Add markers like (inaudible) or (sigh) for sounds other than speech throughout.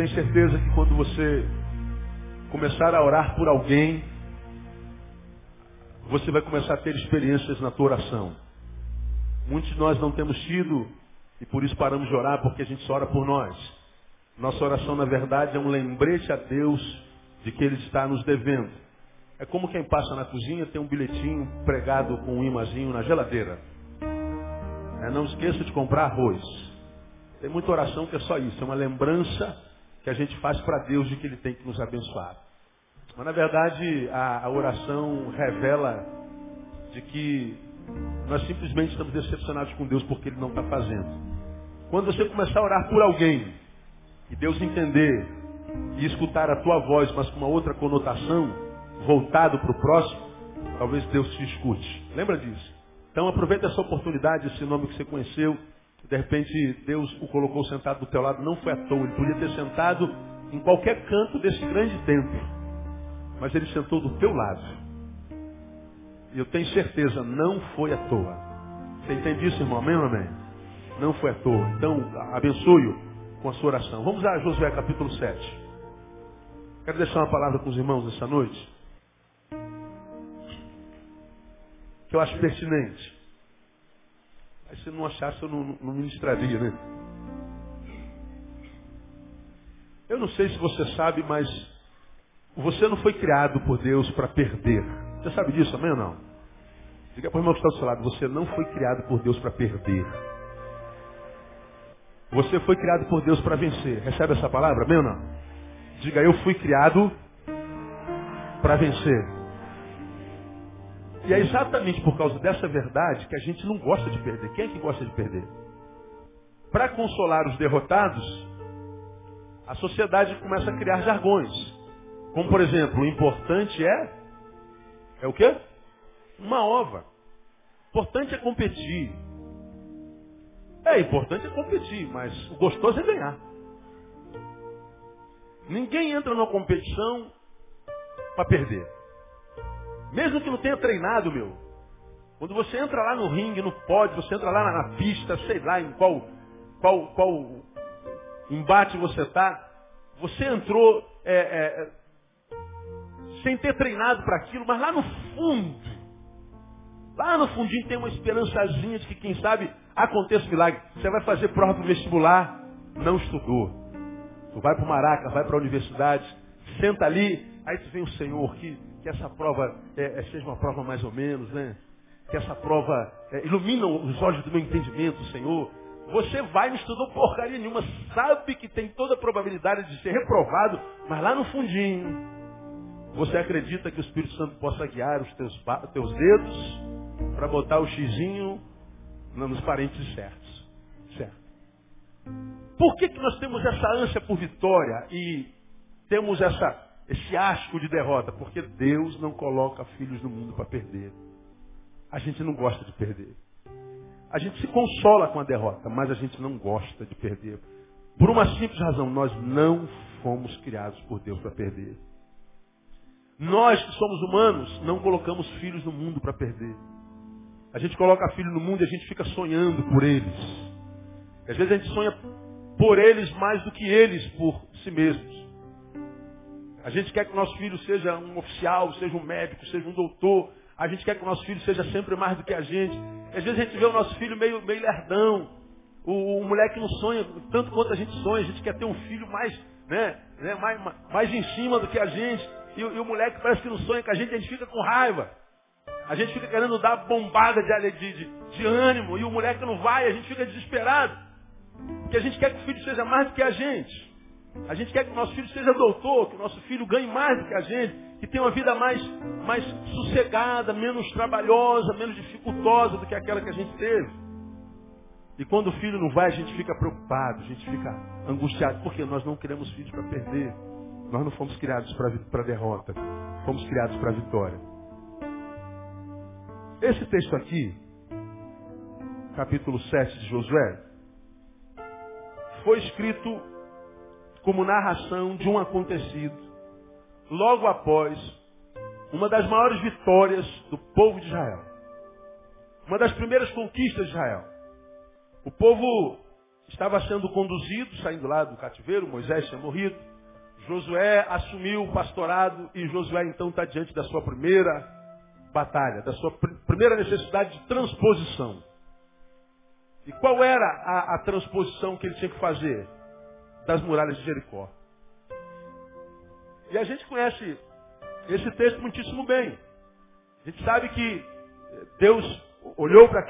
Tenho certeza que quando você começar a orar por alguém, você vai começar a ter experiências na tua oração. Muitos de nós não temos tido e por isso paramos de orar porque a gente só ora por nós. Nossa oração, na verdade, é um lembrete a Deus de que Ele está nos devendo. É como quem passa na cozinha tem um bilhetinho pregado com um imazinho na geladeira. É, não esqueça de comprar arroz. Tem muita oração que é só isso, é uma lembrança que a gente faz para Deus de que Ele tem que nos abençoar. Mas na verdade a, a oração revela de que nós simplesmente estamos decepcionados com Deus porque Ele não está fazendo. Quando você começar a orar por alguém e Deus entender e escutar a tua voz, mas com uma outra conotação, voltado para o próximo, talvez Deus te escute. Lembra disso? Então aproveita essa oportunidade, esse nome que você conheceu, de repente Deus o colocou sentado do teu lado, não foi à toa, ele podia ter sentado em qualquer canto desse grande templo, mas ele sentou do teu lado. E eu tenho certeza, não foi à toa. Você entende isso, irmão? Amém ou amém? Não foi à toa. Então, abençoe-o com a sua oração. Vamos a Josué capítulo 7. Quero deixar uma palavra com os irmãos essa noite. Que eu acho pertinente. Aí se não achasse, eu não, não ministraria, né? Eu não sei se você sabe, mas você não foi criado por Deus para perder. Você sabe disso, amém ou não? Diga para o irmão que está do seu lado, você não foi criado por Deus para perder. Você foi criado por Deus para vencer. Recebe essa palavra, amém ou não? Diga, eu fui criado para vencer. E é exatamente por causa dessa verdade que a gente não gosta de perder. Quem é que gosta de perder? Para consolar os derrotados, a sociedade começa a criar jargões. Como, por exemplo, o importante é. É o quê? Uma ova. O importante é competir. É, importante é competir, mas o gostoso é ganhar. Ninguém entra numa competição para perder. Mesmo que não tenha treinado, meu. Quando você entra lá no ringue, no pódio, você entra lá na, na pista, sei lá em qual, qual, qual embate você está, você entrou é, é, sem ter treinado para aquilo, mas lá no fundo, lá no fundinho tem uma esperançazinha de que quem sabe aconteça o milagre. Você vai fazer prova para o vestibular, não estudou. Tu vai para o Maraca, vai para a universidade, senta ali, aí tu vem o Senhor, que, que essa prova é, é, seja uma prova mais ou menos, né? Que essa prova é, ilumina os olhos do meu entendimento, Senhor. Você vai, não estudou porcaria nenhuma, sabe que tem toda a probabilidade de ser reprovado, mas lá no fundinho, você acredita que o Espírito Santo possa guiar os teus, teus dedos para botar o xizinho nos parentes certos. Certo. Por que, que nós temos essa ânsia por vitória e temos essa, esse asco de derrota? Porque Deus não coloca filhos no mundo para perder. a gente não gosta de perder. A gente se consola com a derrota, mas a gente não gosta de perder. Por uma simples razão, nós não fomos criados por Deus para perder. Nós que somos humanos, não colocamos filhos no mundo para perder. A gente coloca filho no mundo e a gente fica sonhando por eles. Às vezes a gente sonha por eles mais do que eles por si mesmos. A gente quer que o nosso filho seja um oficial, seja um médico, seja um doutor. A gente quer que o nosso filho seja sempre mais do que a gente. Às vezes a gente vê o nosso filho meio, meio lerdão. O, o moleque não sonha tanto quanto a gente sonha. A gente quer ter um filho mais, né, né mais, mais em cima do que a gente. E, e o moleque parece que não sonha com a gente, a gente fica com raiva. A gente fica querendo dar bombada de, de, de, de ânimo e o moleque não vai, a gente fica desesperado. Porque a gente quer que o filho seja mais do que a gente. A gente quer que o nosso filho seja doutor, que o nosso filho ganhe mais do que a gente, que tenha uma vida mais, mais sossegada, menos trabalhosa, menos dificultosa do que aquela que a gente teve. E quando o filho não vai, a gente fica preocupado, a gente fica angustiado, porque nós não queremos filhos para perder. Nós não fomos criados para a derrota, fomos criados para a vitória. Esse texto aqui, capítulo 7 de Josué, foi escrito como narração de um acontecido logo após uma das maiores vitórias do povo de Israel. Uma das primeiras conquistas de Israel. O povo estava sendo conduzido, saindo lá do cativeiro, Moisés tinha morrido. Josué assumiu o pastorado e Josué então está diante da sua primeira batalha, da sua pr primeira necessidade de transposição. E qual era a, a transposição que ele tinha que fazer? Das muralhas de Jericó. E a gente conhece esse texto muitíssimo bem. A gente sabe que Deus olhou para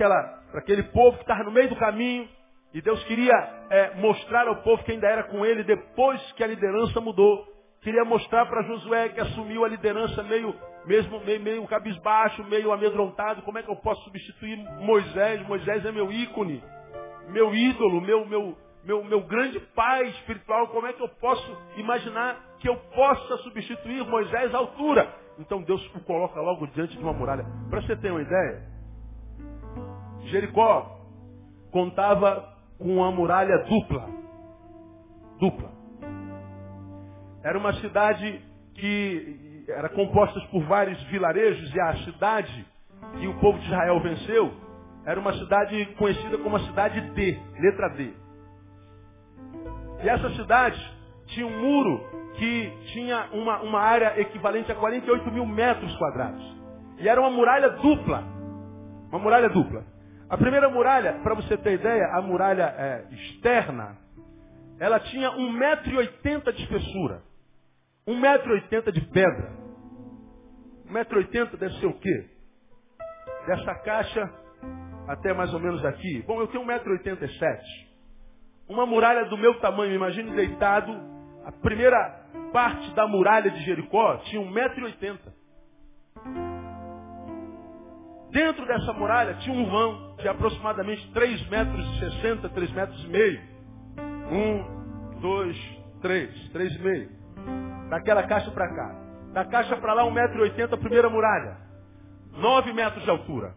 aquele povo que estava no meio do caminho e Deus queria é, mostrar ao povo que ainda era com ele depois que a liderança mudou. Queria mostrar para Josué que assumiu a liderança meio, mesmo, meio, meio cabisbaixo, meio amedrontado. Como é que eu posso substituir Moisés? Moisés é meu ícone, meu ídolo, meu, meu, meu, meu grande pai espiritual. Como é que eu posso imaginar que eu possa substituir Moisés à altura? Então Deus o coloca logo diante de uma muralha. Para você ter uma ideia, Jericó contava com uma muralha dupla. Dupla. Era uma cidade que era composta por vários vilarejos e a cidade que o povo de Israel venceu era uma cidade conhecida como a cidade D, letra D. E essa cidade tinha um muro que tinha uma, uma área equivalente a 48 mil metros quadrados. E era uma muralha dupla. Uma muralha dupla. A primeira muralha, para você ter ideia, a muralha é, externa, ela tinha 1,80m de espessura. 1,80m de pedra. 1,80m deve ser o quê? Dessa caixa até mais ou menos aqui. Bom, eu tenho 1,87m. Uma muralha do meu tamanho, imagine deitado. A primeira parte da muralha de Jericó tinha 1,80m. Dentro dessa muralha tinha um vão de aproximadamente 3 metros e 60, 3 metros e meio. Um, dois, três, três e meio. Daquela caixa para cá. Da caixa para lá, 1,80m, a primeira muralha. 9 metros de altura.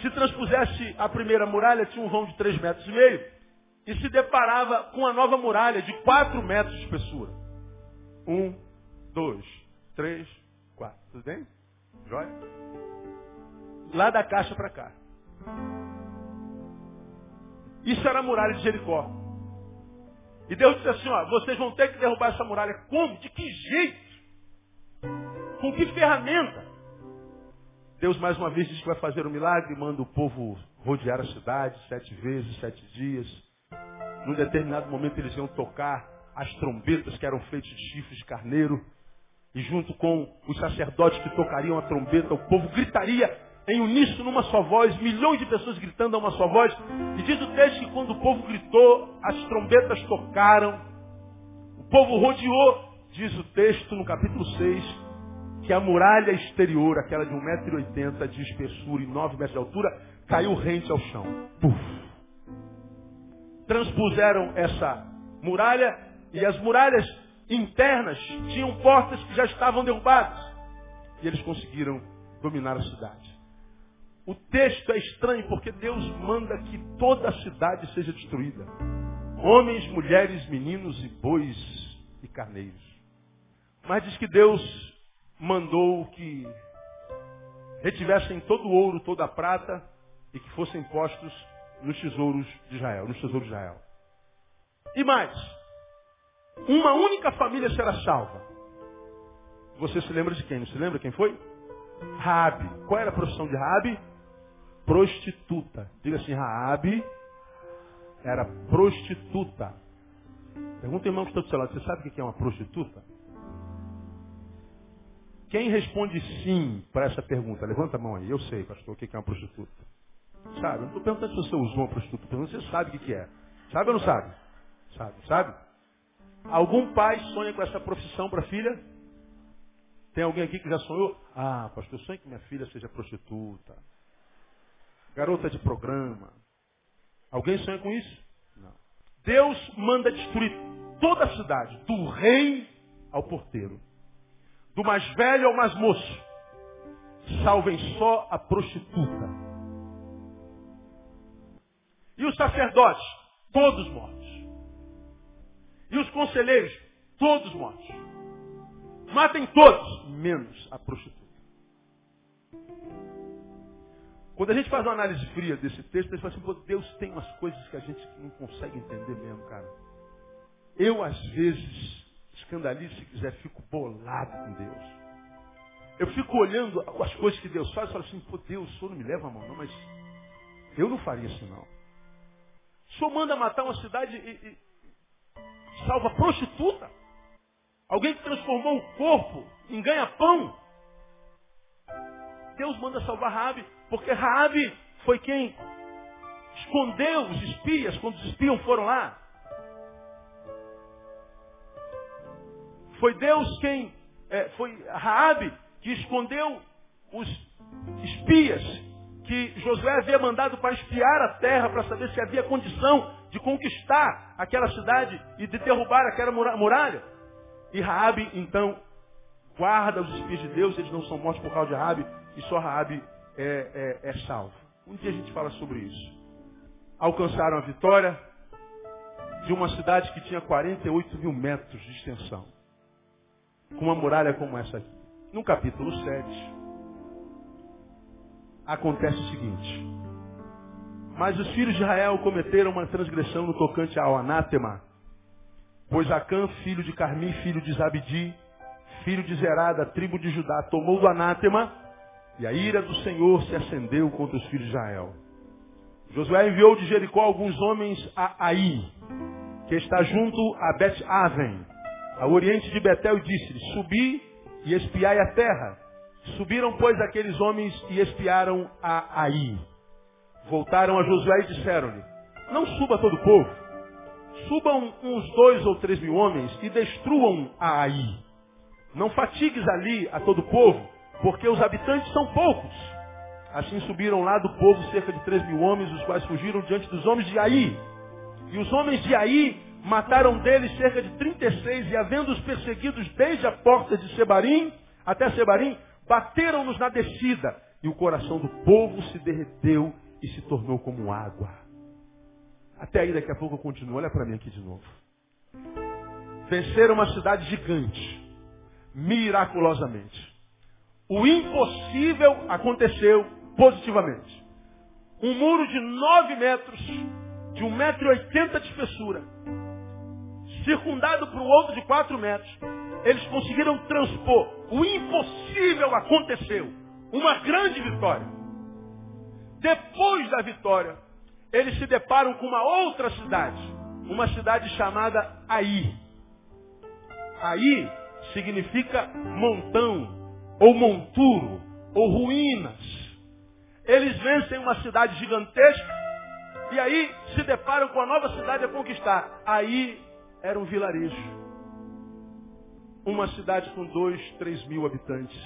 Se transpusesse a primeira muralha, tinha um vão de 3 metros e meio. E se deparava com a nova muralha de 4 metros de espessura. Um, dois, três, quatro. Tudo bem? Jóia? Lá da caixa para cá. Isso era a muralha de Jericó. E Deus disse assim, ó, vocês vão ter que derrubar essa muralha. Como? De que jeito? Com que ferramenta? Deus mais uma vez diz que vai fazer um milagre, manda o povo rodear a cidade sete vezes, sete dias. Num determinado momento eles iam tocar as trombetas que eram feitas de chifres de carneiro. E junto com os sacerdotes que tocariam a trombeta, o povo gritaria em uníssono, numa só voz, milhões de pessoas gritando a uma só voz. E diz o texto que quando o povo gritou, as trombetas tocaram, o povo rodeou, diz o texto no capítulo 6, que a muralha exterior, aquela de 1,80m de espessura e 9 metros de altura, caiu rente ao chão. Puf. Transpuseram essa muralha e as muralhas internas tinham portas que já estavam derrubadas. E eles conseguiram dominar a cidade. O texto é estranho porque Deus manda que toda a cidade seja destruída. Homens, mulheres, meninos e bois e carneiros. Mas diz que Deus mandou que retivessem todo o ouro, toda a prata e que fossem postos nos tesouros de Israel, nos tesouros de Israel. E mais, uma única família será salva. Você se lembra de quem? Não se lembra quem foi? Raabe. Qual era a profissão de Raabe? Prostituta. Diga assim, Raabe era prostituta. Pergunta irmão que está do seu lado, você sabe o que é uma prostituta? Quem responde sim para essa pergunta? Levanta a mão aí. Eu sei, pastor, o que é uma prostituta. Sabe? Eu não estou perguntando se você usou uma prostituta. Você sabe o que é. Sabe ou não sabe? Sabe, sabe? Algum pai sonha com essa profissão para a filha? Tem alguém aqui que já sonhou? Ah, pastor, eu sonho que minha filha seja prostituta. Garota de programa. Alguém sonha com isso? Não. Deus manda destruir toda a cidade, do rei ao porteiro. Do mais velho ao mais moço. Salvem só a prostituta. E os sacerdotes, todos mortos. E os conselheiros, todos mortos. Matem todos, menos a prostituta. Quando a gente faz uma análise fria desse texto, a gente fala assim, Deus tem umas coisas que a gente não consegue entender mesmo, cara. Eu, às vezes, escandalizo se quiser, fico bolado com Deus. Eu fico olhando as coisas que Deus faz e falo assim, pô, Deus, o Senhor não me leva a mão, não, mas eu não faria isso, não. O Senhor manda matar uma cidade e, e salva prostituta. Alguém que transformou o corpo em ganha-pão. Deus manda salvar Raabe, porque Raabe foi quem escondeu os espias quando os espias foram lá. Foi Deus quem é, foi Raabe que escondeu os espias que Josué havia mandado para espiar a terra para saber se havia condição de conquistar aquela cidade e de derrubar aquela muralha. E Raabe, então, guarda os espias de Deus, eles não são mortos por causa de Raabe, e só Raabe é, é, é salvo. Um dia a gente fala sobre isso. Alcançaram a vitória de uma cidade que tinha 48 mil metros de extensão. Com uma muralha como essa aqui. No capítulo 7, acontece o seguinte. Mas os filhos de Israel cometeram uma transgressão no tocante ao anátema. Pois Acã, filho de Carmi, filho de Zabdi, filho de Zerá, da tribo de Judá, tomou do anátema, e a ira do Senhor se acendeu contra os filhos de Israel. Josué enviou de Jericó alguns homens a Aí, que está junto a Bet-Aven, ao oriente de Betel, disse-lhe, subi e espiai a terra. Subiram, pois, aqueles homens e espiaram a Aí. Voltaram a Josué e disseram-lhe, não suba todo o povo, subam uns dois ou três mil homens e destruam a Aí. Não fatigues ali a todo o povo, porque os habitantes são poucos. Assim subiram lá do povo cerca de três mil homens, os quais fugiram diante dos homens de Aí. E os homens de Aí mataram deles cerca de 36, e havendo-os perseguidos desde a porta de Sebarim até Sebarim, bateram-nos na descida, e o coração do povo se derreteu e se tornou como água. Até aí daqui a pouco eu continuo. Olha para mim aqui de novo. Venceram uma cidade gigante. Miraculosamente. O impossível aconteceu positivamente. Um muro de nove metros, de um metro e oitenta de espessura, circundado por um outro de quatro metros. Eles conseguiram transpor. O impossível aconteceu. Uma grande vitória. Depois da vitória, eles se deparam com uma outra cidade, uma cidade chamada Aí. Aí significa montão, ou monturo, ou ruínas. Eles vencem uma cidade gigantesca e aí se deparam com a nova cidade a conquistar. Aí era um vilarejo. Uma cidade com dois, três mil habitantes.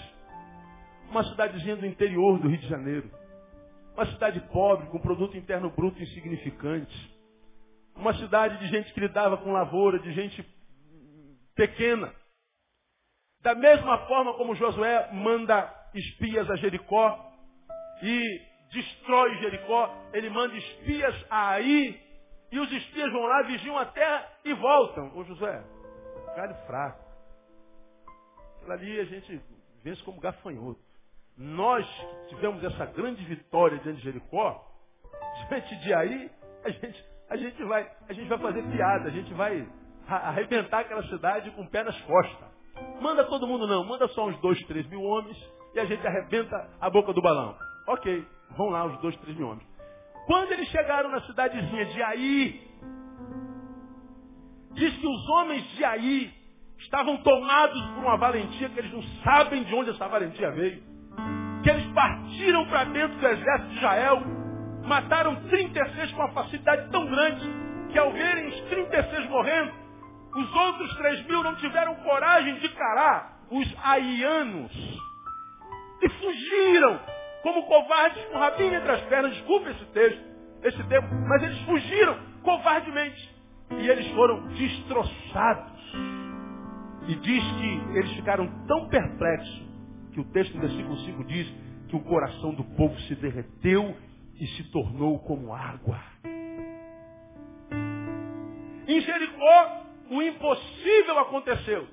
Uma cidadezinha do interior do Rio de Janeiro. Uma cidade pobre, com produto interno bruto insignificante. Uma cidade de gente que lidava com lavoura, de gente pequena. Da mesma forma como Josué manda espias a Jericó e destrói Jericó. Ele manda espias aí e os espias vão lá, vigiam a terra e voltam. Ô José, galho fraco. Aquilo ali a gente vence como gafanhoto. Nós que tivemos essa grande vitória diante de Jericó, diante de aí, a gente, a gente, vai, a gente vai fazer piada, a gente vai arrebentar aquela cidade com o pé nas costas. Manda todo mundo não, manda só uns dois, três mil homens e a gente arrebenta a boca do balão. Ok, vão lá os dois, três mil homens. Quando eles chegaram na cidadezinha de Aí, diz que os homens de Aí estavam tomados por uma valentia que eles não sabem de onde essa valentia veio. Que eles partiram para dentro do exército de Israel, mataram 36 com uma facilidade tão grande que ao verem os 36 morrendo, os outros 3 mil não tiveram coragem de carar os aianos. E fugiram, como covardes, com o rabinho entre as pernas. Desculpa esse texto, esse tempo, mas eles fugiram covardemente. E eles foram destroçados. E diz que eles ficaram tão perplexos que o texto do versículo 5 diz que o coração do povo se derreteu e se tornou como água. Em Jericó, o impossível aconteceu.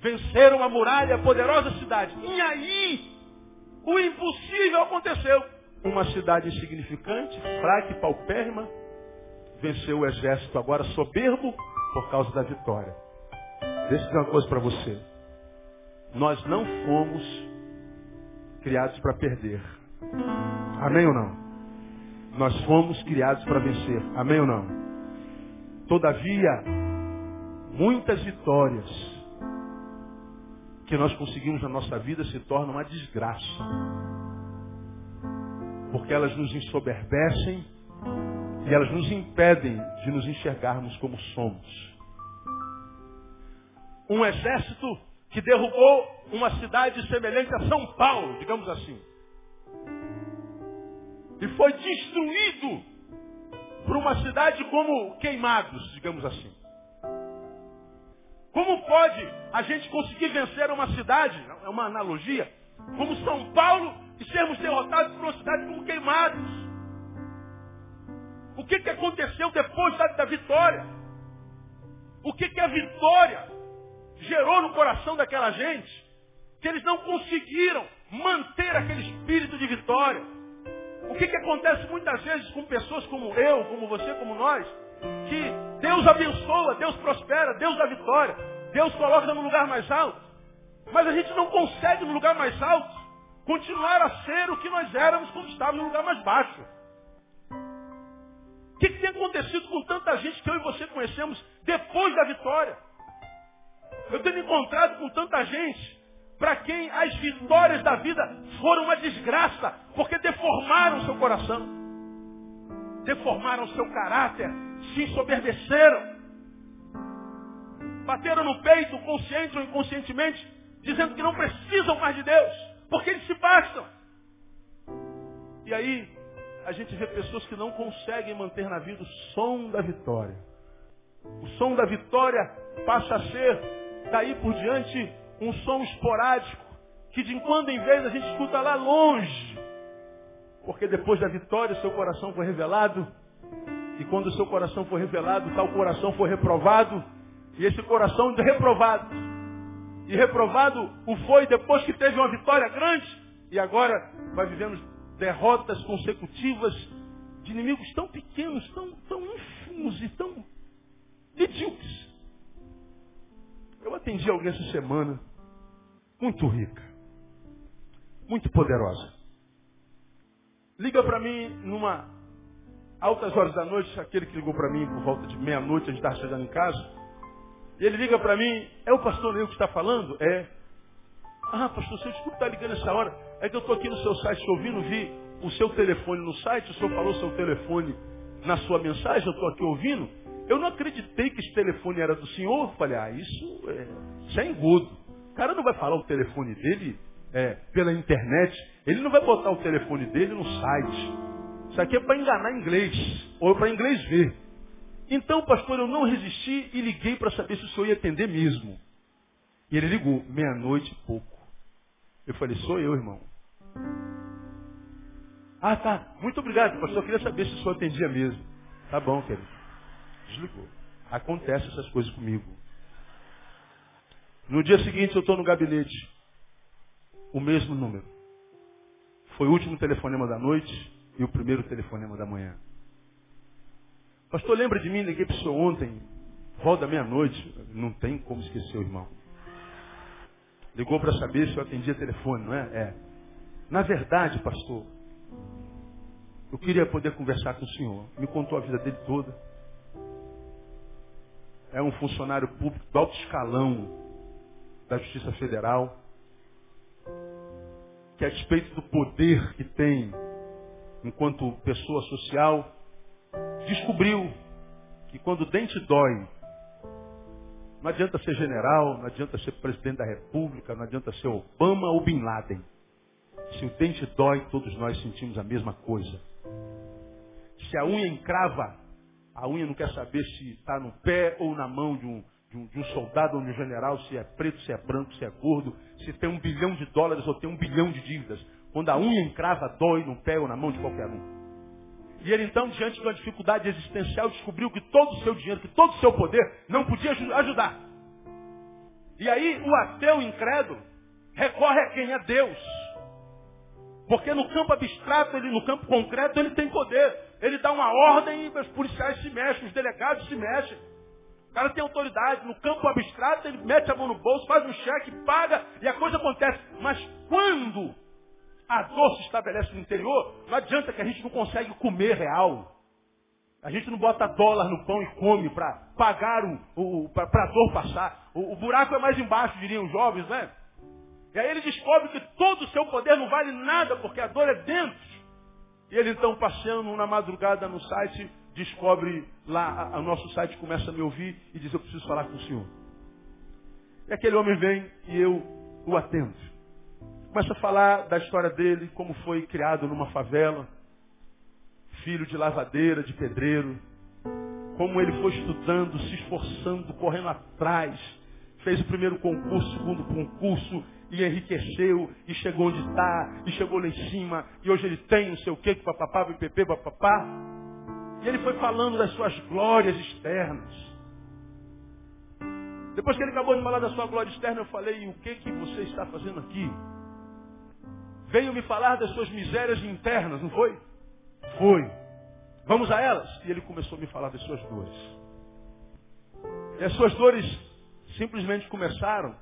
Venceram a muralha, a poderosa cidade. E aí, o impossível aconteceu. Uma cidade insignificante, fraca e paupérrima, venceu o exército agora soberbo por causa da vitória. Deixa eu dizer uma coisa para você. Nós não fomos criados para perder. Amém ou não? Nós fomos criados para vencer. Amém ou não? Todavia, muitas vitórias que nós conseguimos na nossa vida se tornam uma desgraça. Porque elas nos ensoberbecem e elas nos impedem de nos enxergarmos como somos. Um exército que derrubou uma cidade semelhante a São Paulo, digamos assim. E foi destruído por uma cidade como queimados, digamos assim. Como pode a gente conseguir vencer uma cidade, é uma analogia, como São Paulo e sermos derrotados por uma cidade como queimados? O que, que aconteceu depois da, da vitória? O que, que a vitória gerou no coração daquela gente que eles não conseguiram manter aquele espírito de vitória. O que, que acontece muitas vezes com pessoas como eu, como você, como nós, que Deus abençoa, Deus prospera, Deus dá vitória, Deus coloca no lugar mais alto, mas a gente não consegue no lugar mais alto continuar a ser o que nós éramos quando estávamos no lugar mais baixo. O que, que tem acontecido com tanta gente que eu e você conhecemos depois da vitória? Eu tenho encontrado com tanta gente para quem as vitórias da vida foram uma desgraça, porque deformaram seu coração, deformaram seu caráter, se ensoberbeceram, bateram no peito, consciente ou inconscientemente, dizendo que não precisam mais de Deus, porque eles se bastam. E aí, a gente vê pessoas que não conseguem manter na vida o som da vitória. O som da vitória passa a ser daí por diante um som esporádico, que de quando em vez a gente escuta lá longe. Porque depois da vitória seu coração foi revelado, e quando o seu coração foi revelado, tal coração foi reprovado, e esse coração reprovado. E reprovado o foi depois que teve uma vitória grande, e agora vai vivendo derrotas consecutivas de inimigos tão pequenos, tão, tão ínfimos e tão medíocres. Eu atendi alguém essa semana, muito rica, muito poderosa. Liga para mim numa altas horas da noite, aquele que ligou para mim por volta de meia-noite, a gente estava chegando em casa. E ele liga para mim, é o pastor Neil que está falando? É. Ah, pastor, você desculpa estar ligando essa hora. É que eu estou aqui no seu site ouvindo, vi o seu telefone no site, o senhor falou seu telefone na sua mensagem, eu estou aqui ouvindo. Eu não acreditei que esse telefone era do senhor. Falei, ah, isso é, isso é engodo. O cara não vai falar o telefone dele é, pela internet. Ele não vai botar o telefone dele no site. Isso aqui é para enganar inglês. Ou para inglês ver. Então, pastor, eu não resisti e liguei para saber se o senhor ia atender mesmo. E ele ligou, meia-noite e pouco. Eu falei, sou eu, irmão. Ah, tá. Muito obrigado, pastor. Eu queria saber se o senhor atendia mesmo. Tá bom, querido. Desligou. Acontece essas coisas comigo. No dia seguinte eu estou no gabinete. O mesmo número. Foi o último telefonema da noite e o primeiro telefonema da manhã. Pastor, lembra de mim? Liguei para o senhor ontem. Volta meia-noite. Não tem como esquecer o irmão. Ligou para saber se eu atendia telefone, não é? É. Na verdade, pastor, eu queria poder conversar com o senhor. Me contou a vida dele toda. É um funcionário público do alto escalão da Justiça Federal. Que a despeito do poder que tem enquanto pessoa social, descobriu que quando o dente dói, não adianta ser general, não adianta ser presidente da república, não adianta ser Obama ou Bin Laden. Se o dente dói, todos nós sentimos a mesma coisa. Se a unha encrava, a unha não quer saber se está no pé ou na mão de um, de um, de um soldado ou de um general, se é preto, se é branco, se é gordo, se tem um bilhão de dólares ou tem um bilhão de dívidas. Quando a unha encrava, dói no pé ou na mão de qualquer um. E ele então, diante de uma dificuldade existencial, descobriu que todo o seu dinheiro, que todo o seu poder não podia ajudar. E aí o ateu incrédulo recorre a quem? A Deus. Porque no campo abstrato, ele, no campo concreto, ele tem poder. Ele dá uma ordem e os policiais se mexem, os delegados se mexem. O cara tem autoridade. No campo abstrato, ele mete a mão no bolso, faz um cheque, paga e a coisa acontece. Mas quando a dor se estabelece no interior, não adianta que a gente não consegue comer real. A gente não bota dólar no pão e come para pagar o, o para a dor passar. O, o buraco é mais embaixo, diriam os jovens, né? E aí ele descobre que todo o seu poder não vale nada, porque a dor é dentro. E ele então, passeando na madrugada no site, descobre lá, o nosso site começa a me ouvir e diz, eu preciso falar com o senhor. E aquele homem vem e eu o atendo. Começa a falar da história dele, como foi criado numa favela, filho de lavadeira, de pedreiro, como ele foi estudando, se esforçando, correndo atrás, fez o primeiro concurso, segundo concurso, e enriqueceu, e chegou onde está, e chegou lá em cima, e hoje ele tem não sei o que, papapá, pipi, papapá. E ele foi falando das suas glórias externas. Depois que ele acabou de falar da sua glória externa, eu falei, o que que você está fazendo aqui? Veio me falar das suas misérias internas, não foi? Foi. Vamos a elas? E ele começou a me falar das suas dores. E as suas dores simplesmente começaram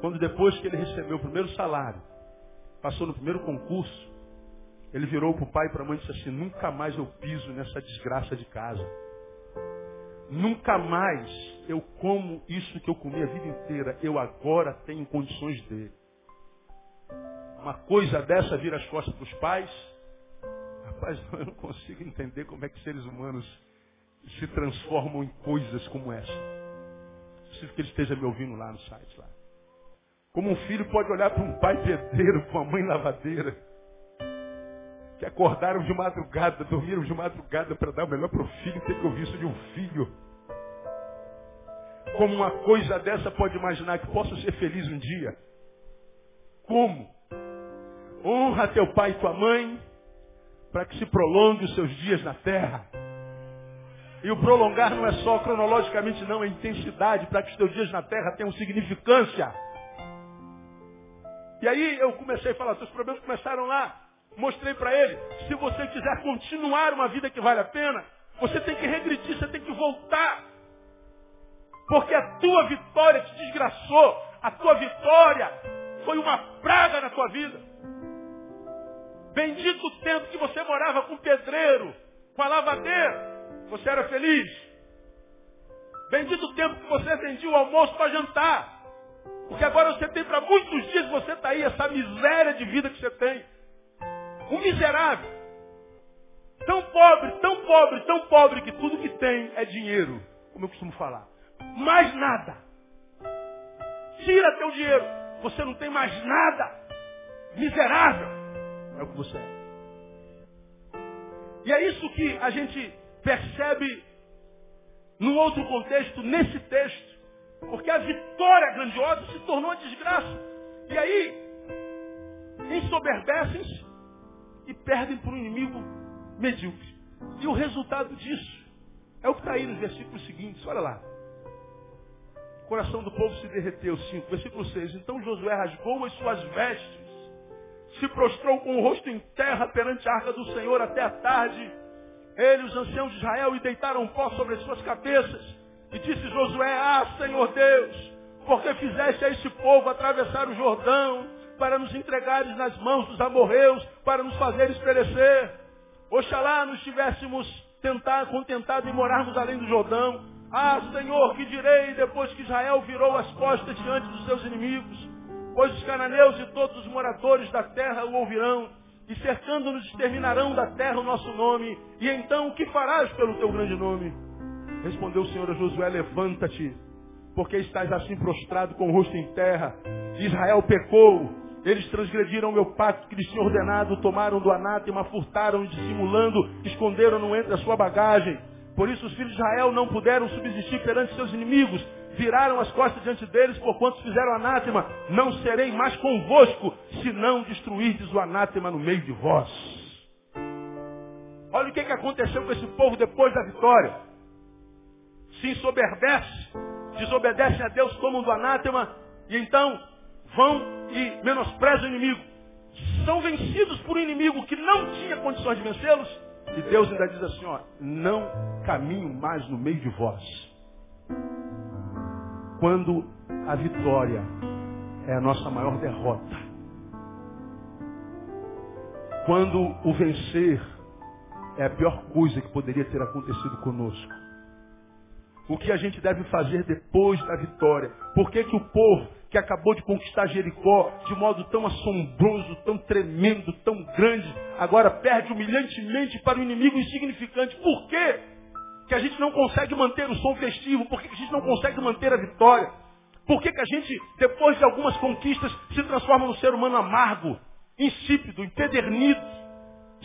quando depois que ele recebeu o primeiro salário, passou no primeiro concurso, ele virou para o pai e para a mãe e disse assim, nunca mais eu piso nessa desgraça de casa. Nunca mais eu como isso que eu comi a vida inteira. Eu agora tenho condições de. Uma coisa dessa vira as costas para os pais. Rapaz, eu não consigo entender como é que seres humanos se transformam em coisas como essa. Preciso que ele esteja me ouvindo lá no site lá. Como um filho pode olhar para um pai pedreiro, para uma mãe lavadeira, que acordaram de madrugada, dormiram de madrugada para dar o melhor para o filho, ter que ouvir isso de um filho. Como uma coisa dessa pode imaginar que possa ser feliz um dia? Como? Honra teu pai e tua mãe, para que se prolongue os seus dias na terra. E o prolongar não é só cronologicamente, não, é intensidade, para que os teus dias na terra tenham significância. E aí eu comecei a falar, seus problemas começaram lá. Mostrei para ele, se você quiser continuar uma vida que vale a pena, você tem que regredir, você tem que voltar. Porque a tua vitória te desgraçou. A tua vitória foi uma praga na tua vida. Bendito o tempo que você morava com pedreiro, com a lavadeira. Você era feliz. Bendito o tempo que você vendia o almoço para jantar. Porque agora você tem para muitos dias você está aí, essa miséria de vida que você tem. Um miserável. Tão pobre, tão pobre, tão pobre que tudo que tem é dinheiro. Como eu costumo falar. Mais nada. Tira teu dinheiro. Você não tem mais nada. Miserável. É o que você é. E é isso que a gente percebe num outro contexto, nesse texto. Porque a vitória grandiosa se tornou uma desgraça. E aí, ensoberbecem-se e perdem para um inimigo medíocre. E o resultado disso é o que está aí nos versículos seguintes. Olha lá. O coração do povo se derreteu. 5. Versículo 6. Então Josué rasgou as suas vestes, se prostrou com o rosto em terra perante a arca do Senhor até a tarde. Ele, os anciãos de Israel, e deitaram pó sobre as suas cabeças. E disse Josué, ah, Senhor Deus, porque fizeste a esse povo atravessar o Jordão, para nos entregares nas mãos dos amorreus, para nos fazeres perecer. Oxalá nos tivéssemos tentado, contentado em morarmos além do Jordão. Ah, Senhor, que direi depois que Israel virou as costas diante dos seus inimigos? Pois os cananeus e todos os moradores da terra o ouvirão, e cercando-nos exterminarão da terra o nosso nome. E então o que farás pelo teu grande nome? Respondeu o Senhor a Josué, levanta-te, porque estás assim prostrado com o rosto em terra. Israel pecou, eles transgrediram o meu pacto que lhes tinha ordenado, tomaram do anátema, furtaram, dissimulando, esconderam-no entre a sua bagagem. Por isso os filhos de Israel não puderam subsistir perante seus inimigos, viraram as costas diante deles, porquanto fizeram anátema. Não serei mais convosco, se não destruirdes o anátema no meio de vós. Olha o que, que aconteceu com esse povo depois da vitória. Se ensoberbece, desobedecem a Deus como do anátema, e então vão e menosprezam o inimigo. São vencidos por um inimigo que não tinha condições de vencê-los. E Deus ainda diz assim, ó, não caminho mais no meio de vós. Quando a vitória é a nossa maior derrota. Quando o vencer é a pior coisa que poderia ter acontecido conosco. O que a gente deve fazer depois da vitória? Por que, que o povo que acabou de conquistar Jericó de modo tão assombroso, tão tremendo, tão grande, agora perde humilhantemente para o inimigo insignificante. Por quê? Que a gente não consegue manter o som festivo? Por que a gente não consegue manter a vitória? Por que, que a gente, depois de algumas conquistas, se transforma num ser humano amargo, insípido, empedernido,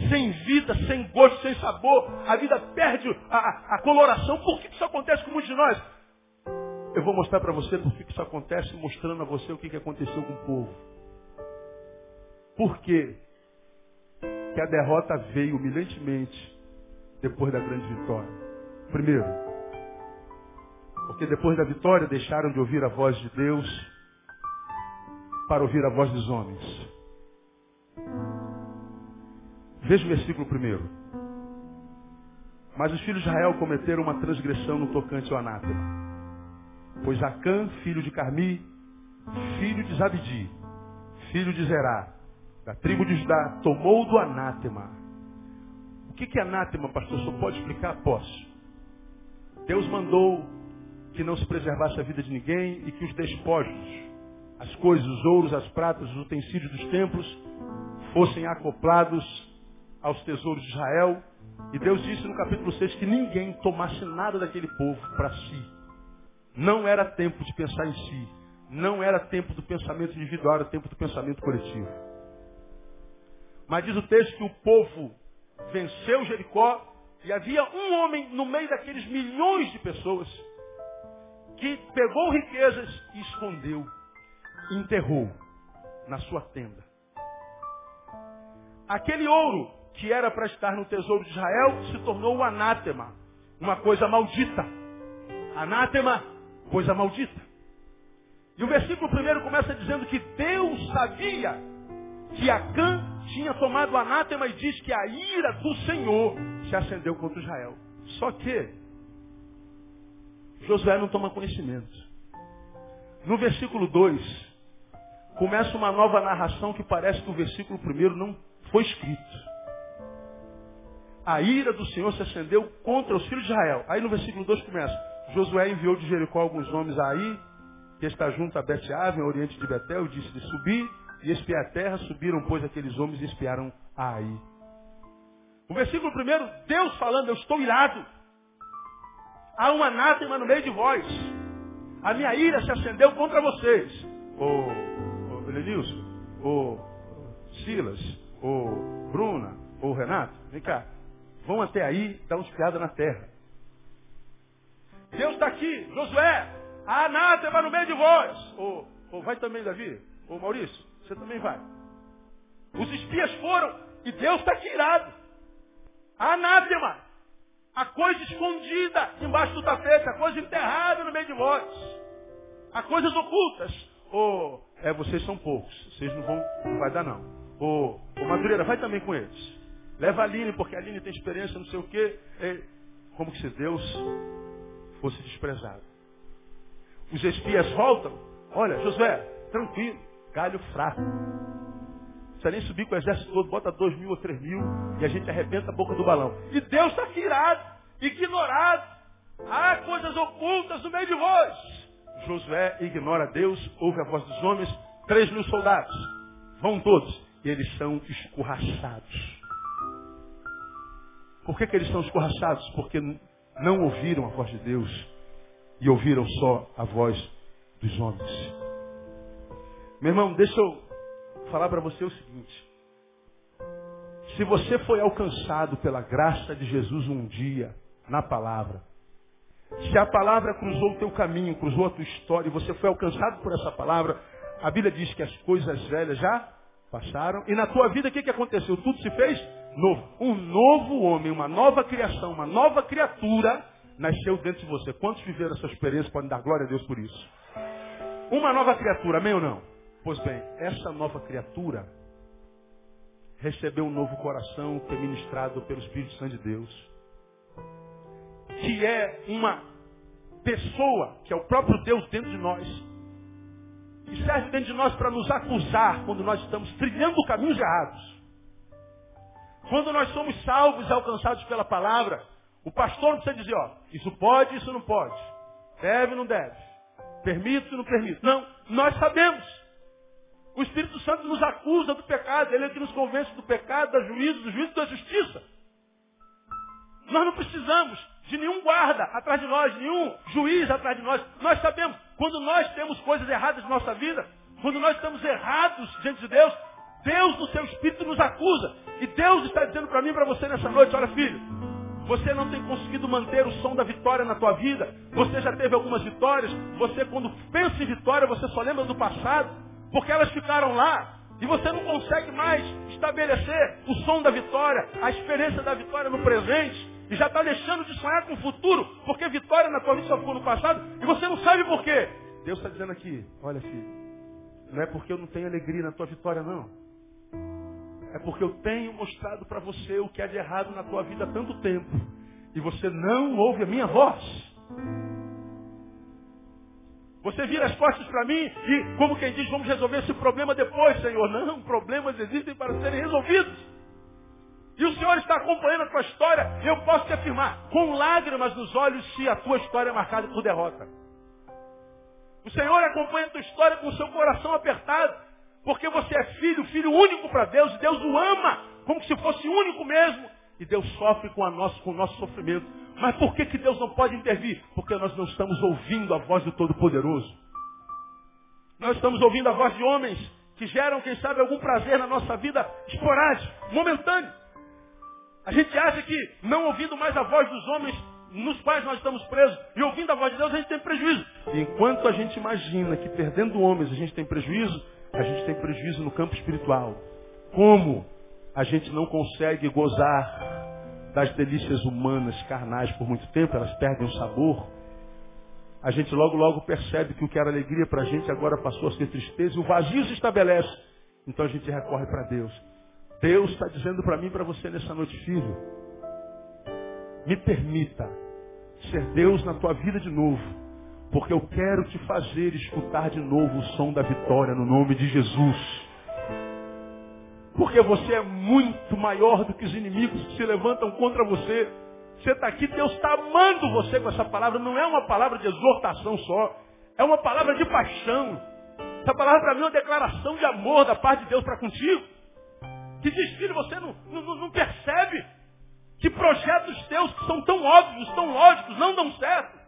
sem vida, sem gosto, sem sabor? A vida perde a, a coloração. Por que isso acontece com muitos de nós? Eu vou mostrar para você por que isso acontece, mostrando a você o que aconteceu com o povo. Por quê? Que a derrota veio humilhantemente depois da grande vitória. Primeiro, porque depois da vitória deixaram de ouvir a voz de Deus para ouvir a voz dos homens. Veja o versículo primeiro. Mas os filhos de Israel cometeram uma transgressão no tocante ao anátema. Pois Acã, filho de Carmi, filho de Zabdi, filho de Zerá, da tribo de Judá, tomou do anátema. O que é anátema, pastor? Só pode explicar? Posso. Deus mandou que não se preservasse a vida de ninguém e que os despojos, as coisas, os ouros, as pratas, os utensílios dos templos, fossem acoplados aos tesouros de Israel. E Deus disse no capítulo 6 que ninguém tomasse nada daquele povo para si. Não era tempo de pensar em si. Não era tempo do pensamento individual, era tempo do pensamento coletivo. Mas diz o texto que o povo venceu Jericó e havia um homem no meio daqueles milhões de pessoas que pegou riquezas e escondeu, enterrou na sua tenda. Aquele ouro que era para estar no tesouro de Israel se tornou o anátema, uma coisa maldita. Anátema coisa maldita. E o versículo primeiro começa dizendo que Deus sabia que Acã tinha tomado o anátema e diz que a ira do Senhor se acendeu contra Israel. Só que Josué não toma conhecimento. No versículo 2, começa uma nova narração que parece que o versículo primeiro não foi escrito. A ira do Senhor se acendeu contra os filhos de Israel. Aí no versículo 2 começa. Josué enviou de Jericó alguns homens aí, que está junto a Bet-Aven, oriente de Betel, e disse de subir e espiar a terra. Subiram, pois, aqueles homens e espiaram a Aí. O versículo primeiro, Deus falando, eu estou irado. Há um anátema no meio de vós. A minha ira se acendeu contra vocês. Ô, ô Lenilson, ô Silas, ô Bruna, ô Renato, vem cá. Vão até aí dar uma espiada na terra. Deus está aqui, Josué, a anátema no meio de vós. Ou, ou vai também, Davi? Ou Maurício, você também vai. Os espias foram e Deus está tirado. Anátema. A coisa escondida embaixo do tapete, a coisa enterrada no meio de vós. Há coisas ocultas. Ô, oh, é, vocês são poucos. Vocês não vão, não vai dar não. Ô, oh, Madureira, vai também com eles. Leva a Aline, porque a Aline tem experiência, não sei o quê. É, como que se Deus fosse desprezado. Os espias voltam. Olha, Josué, tranquilo, galho fraco. Precisa nem subir com o exército todo, bota dois mil ou três mil e a gente arrebenta a boca do balão. E Deus está tirado, ignorado. Há coisas ocultas no meio de vós. Josué ignora Deus, ouve a voz dos homens, três mil soldados. Vão todos. E eles são escorraçados. Por que, que eles são escorraçados? Porque não ouviram a voz de Deus e ouviram só a voz dos homens. Meu irmão, deixa eu falar para você o seguinte. Se você foi alcançado pela graça de Jesus um dia, na palavra, se a palavra cruzou o teu caminho, cruzou a tua história e você foi alcançado por essa palavra, a Bíblia diz que as coisas velhas já passaram. E na tua vida o que, que aconteceu? Tudo se fez novo. Um novo homem, uma nova criação, uma nova criatura nasceu dentro de você. Quantos viveram essa experiência podem dar glória a Deus por isso? Uma nova criatura, amém ou não? Pois bem, essa nova criatura recebeu um novo coração que é ministrado pelo Espírito Santo de Deus. Que é uma pessoa, que é o próprio Deus dentro de nós. E serve dentro de nós para nos acusar quando nós estamos trilhando caminhos errados. Quando nós somos salvos e alcançados pela palavra, o pastor não precisa dizer, ó, isso pode, isso não pode. Deve, não deve. Permito, não permito. Não, nós sabemos. O Espírito Santo nos acusa do pecado, ele é que nos convence do pecado, da juízo, do juízo da justiça. Nós não precisamos de nenhum guarda atrás de nós, nenhum juiz atrás de nós. Nós sabemos, quando nós temos coisas erradas na nossa vida, quando nós estamos errados diante de Deus, Deus no seu espírito nos acusa. E Deus está dizendo para mim e para você nessa noite, olha filho, você não tem conseguido manter o som da vitória na tua vida. Você já teve algumas vitórias. Você quando pensa em vitória, você só lembra do passado. Porque elas ficaram lá. E você não consegue mais estabelecer o som da vitória, a experiência da vitória no presente. E já está deixando de sonhar com o futuro. Porque vitória na tua vida só ficou no passado. E você não sabe por quê. Deus está dizendo aqui, olha filho, não é porque eu não tenho alegria na tua vitória, não. É porque eu tenho mostrado para você o que é de errado na tua vida há tanto tempo. E você não ouve a minha voz. Você vira as costas para mim e, como quem diz, vamos resolver esse problema depois, Senhor. Não, problemas existem para serem resolvidos. E o Senhor está acompanhando a tua história. Eu posso te afirmar, com lágrimas nos olhos, se a tua história é marcada por derrota. O Senhor acompanha a tua história com o seu coração apertado. Porque você é filho, filho único para Deus, e Deus o ama, como se fosse único mesmo. E Deus sofre com, a nosso, com o nosso sofrimento. Mas por que, que Deus não pode intervir? Porque nós não estamos ouvindo a voz do Todo-Poderoso. Nós estamos ouvindo a voz de homens que geram, quem sabe, algum prazer na nossa vida esporádico, momentâneo. A gente acha que não ouvindo mais a voz dos homens nos quais nós estamos presos e ouvindo a voz de Deus, a gente tem prejuízo. E enquanto a gente imagina que perdendo homens a gente tem prejuízo, a gente tem prejuízo no campo espiritual. Como a gente não consegue gozar das delícias humanas, carnais, por muito tempo, elas perdem o sabor. A gente logo, logo percebe que o que era alegria para a gente agora passou a ser tristeza e o vazio se estabelece. Então a gente recorre para Deus. Deus está dizendo para mim e para você nessa noite, filho, me permita ser Deus na tua vida de novo. Porque eu quero te fazer escutar de novo o som da vitória no nome de Jesus. Porque você é muito maior do que os inimigos que se levantam contra você. Você está aqui, Deus está amando você com essa palavra. Não é uma palavra de exortação só. É uma palavra de paixão. Essa palavra para mim é uma declaração de amor da parte de Deus para contigo. Que diz, filho, você não, não, não percebe que projetos teus que são tão óbvios, tão lógicos, não dão certo.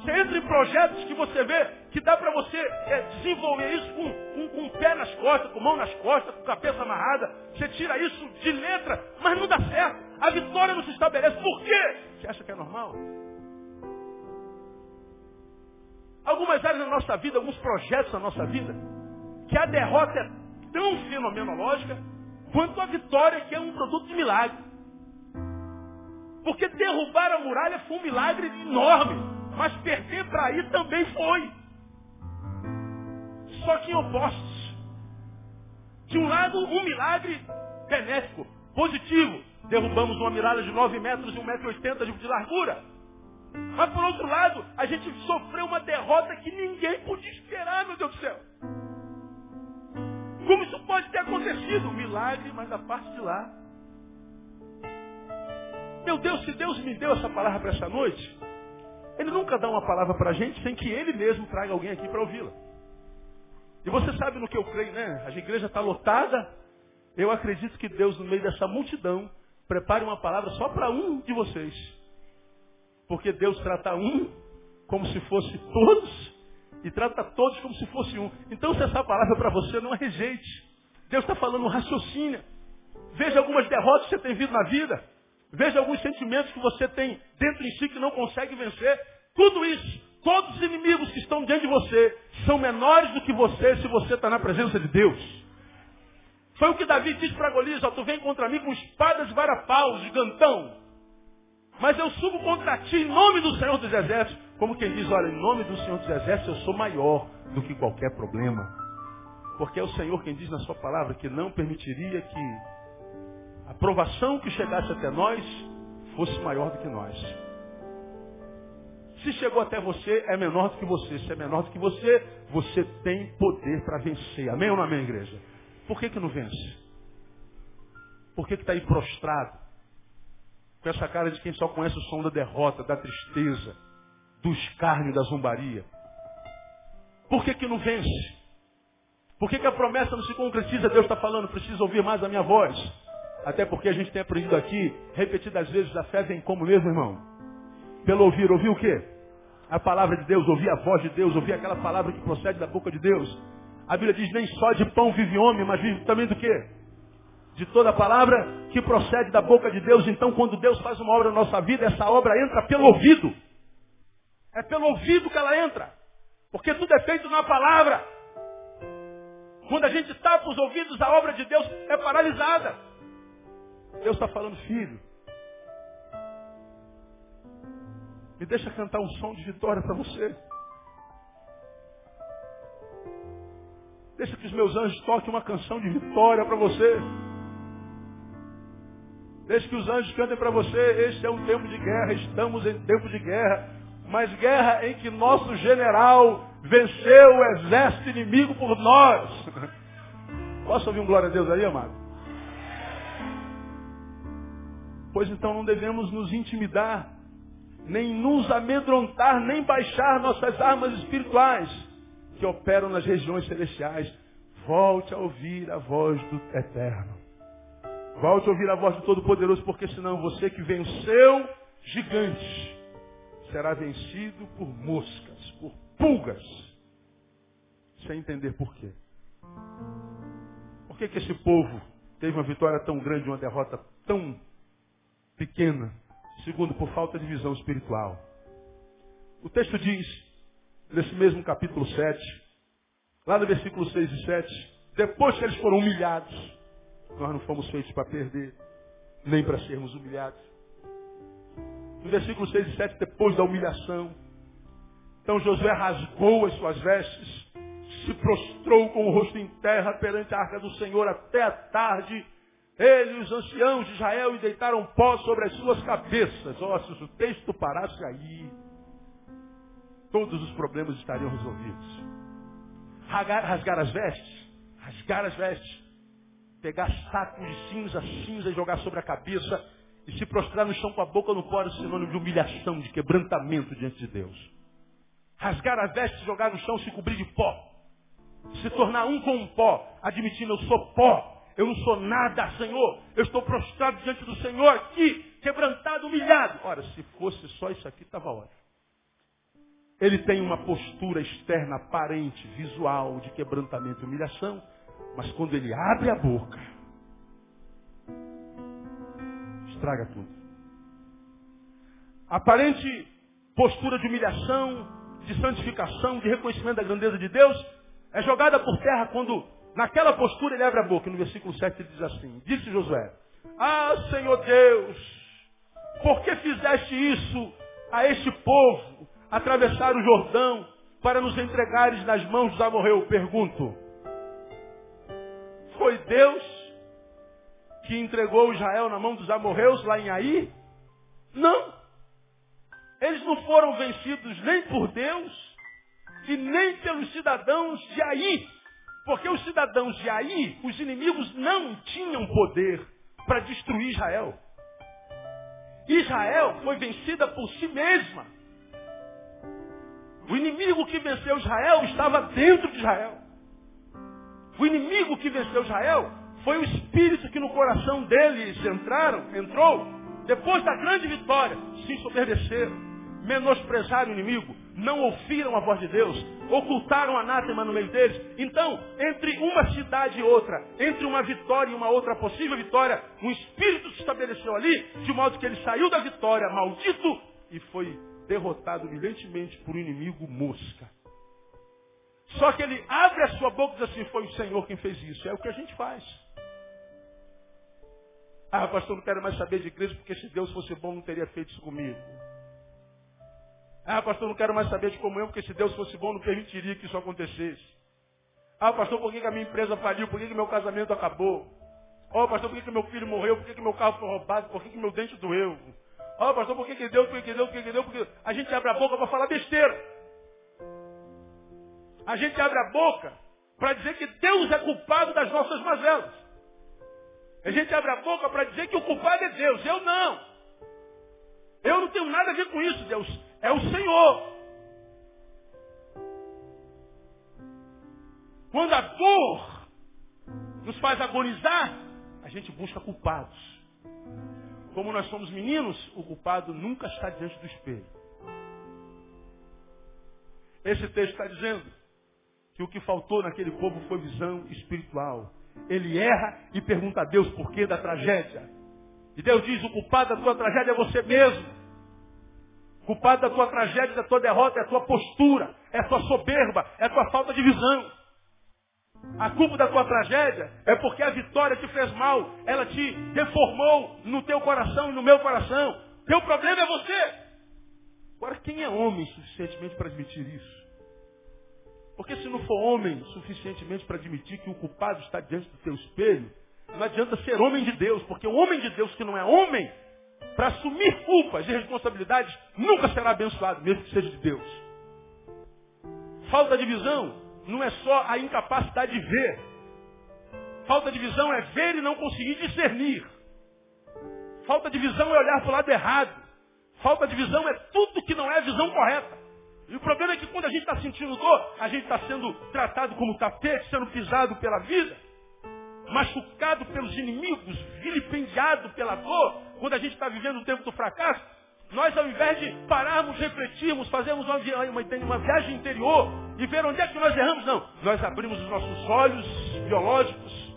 Você entra em projetos que você vê que dá para você é, desenvolver isso com, com, com o pé nas costas, com mão nas costas, com a cabeça amarrada. Você tira isso de letra, mas não dá certo. A vitória não se estabelece. Por quê? Você acha que é normal? Algumas áreas da nossa vida, alguns projetos da nossa vida, que a derrota é tão fenomenológica quanto a vitória, que é um produto de milagre. Porque derrubar a muralha foi um milagre enorme, mas perder para aí também foi. Só que em opostos. De um lado, um milagre benéfico, positivo. Derrubamos uma muralha de 9 metros e 1,80m de largura. Mas por outro lado, a gente sofreu uma derrota que ninguém podia esperar, meu Deus do céu. Como isso pode ter acontecido? milagre, mas da parte de lá. Meu Deus, se Deus me deu essa palavra para essa noite, Ele nunca dá uma palavra para a gente sem que Ele mesmo traga alguém aqui para ouvi-la. E você sabe no que eu creio, né? A igreja está lotada. Eu acredito que Deus, no meio dessa multidão, prepare uma palavra só para um de vocês. Porque Deus trata um como se fosse todos e trata todos como se fosse um. Então, se essa palavra é para você, não a rejeite. Deus está falando um raciocínio. Veja algumas derrotas que você tem vindo na vida. Veja alguns sentimentos que você tem dentro de si que não consegue vencer. Tudo isso, todos os inimigos que estão diante de você, são menores do que você se você está na presença de Deus. Foi o que Davi disse para Golias, ó, tu vem contra mim com espadas e varapaus, gigantão. Mas eu subo contra ti em nome do Senhor dos Exércitos. Como quem diz, olha, em nome do Senhor dos Exércitos eu sou maior do que qualquer problema. Porque é o Senhor quem diz na sua palavra que não permitiria que a provação que chegasse até nós fosse maior do que nós. Se chegou até você, é menor do que você. Se é menor do que você, você tem poder para vencer. Amém ou não amém, igreja? Por que, que não vence? Por que está aí prostrado? Com essa cara de quem só conhece o som da derrota, da tristeza, do escárnio, da zombaria. Por que, que não vence? Por que, que a promessa não se concretiza? Deus está falando, preciso ouvir mais a minha voz. Até porque a gente tem aprendido aqui, repetidas vezes, a fé vem como mesmo, irmão? Pelo ouvir. Ouvir o quê? A palavra de Deus, ouvir a voz de Deus, ouvir aquela palavra que procede da boca de Deus. A Bíblia diz, nem só de pão vive homem, mas vive também do quê? de toda palavra que procede da boca de Deus. Então, quando Deus faz uma obra na nossa vida, essa obra entra pelo ouvido. É pelo ouvido que ela entra. Porque tudo é feito na palavra. Quando a gente tapa os ouvidos, a obra de Deus é paralisada. Deus está falando, filho. Me deixa cantar um som de vitória para você. Deixa que os meus anjos toquem uma canção de vitória para você. Deixe que os anjos cantem para você, este é um tempo de guerra, estamos em tempo de guerra. Mas guerra em que nosso general venceu o exército inimigo por nós. (laughs) Posso ouvir um glória a Deus aí, amado? Pois então não devemos nos intimidar, nem nos amedrontar, nem baixar nossas armas espirituais que operam nas regiões celestiais. Volte a ouvir a voz do Eterno. Volte a ouvir a voz do Todo-Poderoso, porque senão você que venceu gigantes será vencido por moscas, por pulgas, sem entender por quê. Por que, que esse povo teve uma vitória tão grande, uma derrota tão pequena? Segundo, por falta de visão espiritual. O texto diz, nesse mesmo capítulo 7, lá no versículo 6 e 7, depois que eles foram humilhados, nós não fomos feitos para perder, nem para sermos humilhados. No versículo 6 e 7, depois da humilhação, então Josué rasgou as suas vestes, se prostrou com o rosto em terra perante a arca do Senhor até a tarde. Ele e os anciãos de Israel e deitaram pó sobre as suas cabeças. Ó, se o texto parasse aí, todos os problemas estariam resolvidos. Rasgar, rasgar as vestes, rasgar as vestes, pegar sacos de cinza, cinza e jogar sobre a cabeça e se prostrar no chão com a boca no pó é sinônimo de humilhação, de quebrantamento diante de Deus. Rasgar a veste, jogar no chão, se cobrir de pó. Se tornar um com o pó, admitindo eu sou pó, eu não sou nada, Senhor. Eu estou prostrado diante do Senhor aqui, quebrantado, humilhado. Ora, se fosse só isso aqui, estava ótimo. Ele tem uma postura externa, aparente, visual, de quebrantamento e humilhação, mas quando ele abre a boca, estraga tudo. Aparente postura de humilhação, de santificação, de reconhecimento da grandeza de Deus, é jogada por terra quando Naquela postura ele abre a boca. No versículo 7 ele diz assim, disse Josué, Ah, Senhor Deus, por que fizeste isso a este povo, atravessar o Jordão, para nos entregares nas mãos dos amorreus? Pergunto. Foi Deus que entregou Israel na mão dos amorreus lá em Aí? Não. Eles não foram vencidos nem por Deus e nem pelos cidadãos de Aí. Porque os cidadãos de Aí, os inimigos não tinham poder para destruir Israel. Israel foi vencida por si mesma. O inimigo que venceu Israel estava dentro de Israel. O inimigo que venceu Israel foi o espírito que no coração deles entraram, entrou, depois da grande vitória, se ensoberbeceram, menosprezaram o inimigo, não ouviram a voz de Deus, ocultaram anátema no meio deles. Então, entre uma cidade e outra, entre uma vitória e uma outra possível vitória, um espírito se estabeleceu ali, de modo que ele saiu da vitória maldito e foi derrotado violentemente por um inimigo mosca. Só que ele abre a sua boca e diz assim, foi o Senhor quem fez isso. É o que a gente faz. Ah, pastor, não quero mais saber de igreja, porque se Deus fosse bom, não teria feito isso comigo. Ah, pastor, não quero mais saber de comunhão, porque se Deus fosse bom, não permitiria que isso acontecesse. Ah, pastor, por que, que a minha empresa faliu? Por que, que meu casamento acabou? Oh, pastor, por que, que meu filho morreu? Por que, que meu carro foi roubado? Por que, que meu dente doeu? Oh, pastor, por que, que deu? Por que, que deu? Por que, que deu? Porque a gente abre a boca para falar besteira. A gente abre a boca para dizer que Deus é culpado das nossas mazelas. A gente abre a boca para dizer que o culpado é Deus. Eu não. Eu não tenho nada a ver com isso, Deus. É o Senhor. Quando a dor nos faz agonizar, a gente busca culpados. Como nós somos meninos, o culpado nunca está diante do espelho. Esse texto está dizendo que o que faltou naquele povo foi visão espiritual. Ele erra e pergunta a Deus por que da tragédia. E Deus diz, o culpado da tua tragédia é você mesmo. Culpado da tua tragédia, da tua derrota é a tua postura, é a tua soberba, é a tua falta de visão. A culpa da tua tragédia é porque a vitória te fez mal. Ela te deformou no teu coração e no meu coração. Teu problema é você. Agora, quem é homem suficientemente para admitir isso? Porque se não for homem suficientemente para admitir que o culpado está diante do teu espelho, não adianta ser homem de Deus, porque o homem de Deus que não é homem, para assumir culpas e responsabilidades, nunca será abençoado, mesmo que seja de Deus. Falta de visão não é só a incapacidade de ver. Falta de visão é ver e não conseguir discernir. Falta de visão é olhar para o lado errado. Falta de visão é tudo que não é a visão correta. E o problema é que quando a gente está sentindo dor, a gente está sendo tratado como tapete, sendo pisado pela vida, machucado pelos inimigos, vilipendiado pela dor, quando a gente está vivendo o tempo do fracasso, nós ao invés de pararmos, refletirmos, fazermos uma, uma, uma viagem interior e ver onde é que nós erramos, não. Nós abrimos os nossos olhos biológicos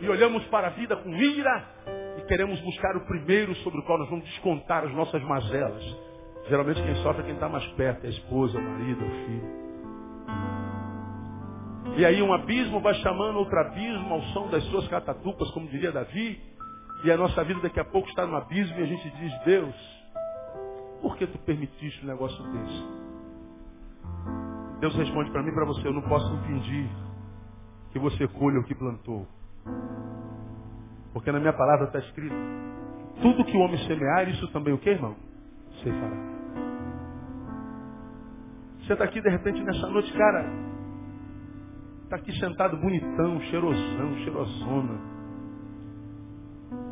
e olhamos para a vida com ira e queremos buscar o primeiro sobre o qual nós vamos descontar as nossas mazelas. Geralmente quem sofre é quem está mais perto, é a esposa, o marido, o filho. E aí um abismo vai chamando outro abismo ao som das suas catatupas, como diria Davi. E a nossa vida daqui a pouco está no abismo e a gente diz, Deus, por que tu permitiste um negócio desse? Deus responde para mim e para você, eu não posso impedir que você colha o que plantou. Porque na minha palavra está escrito, tudo que o homem semear, isso também o que, irmão? Você fará. Você está aqui de repente nessa noite, cara. Está aqui sentado bonitão, cheirosão, cheirosona.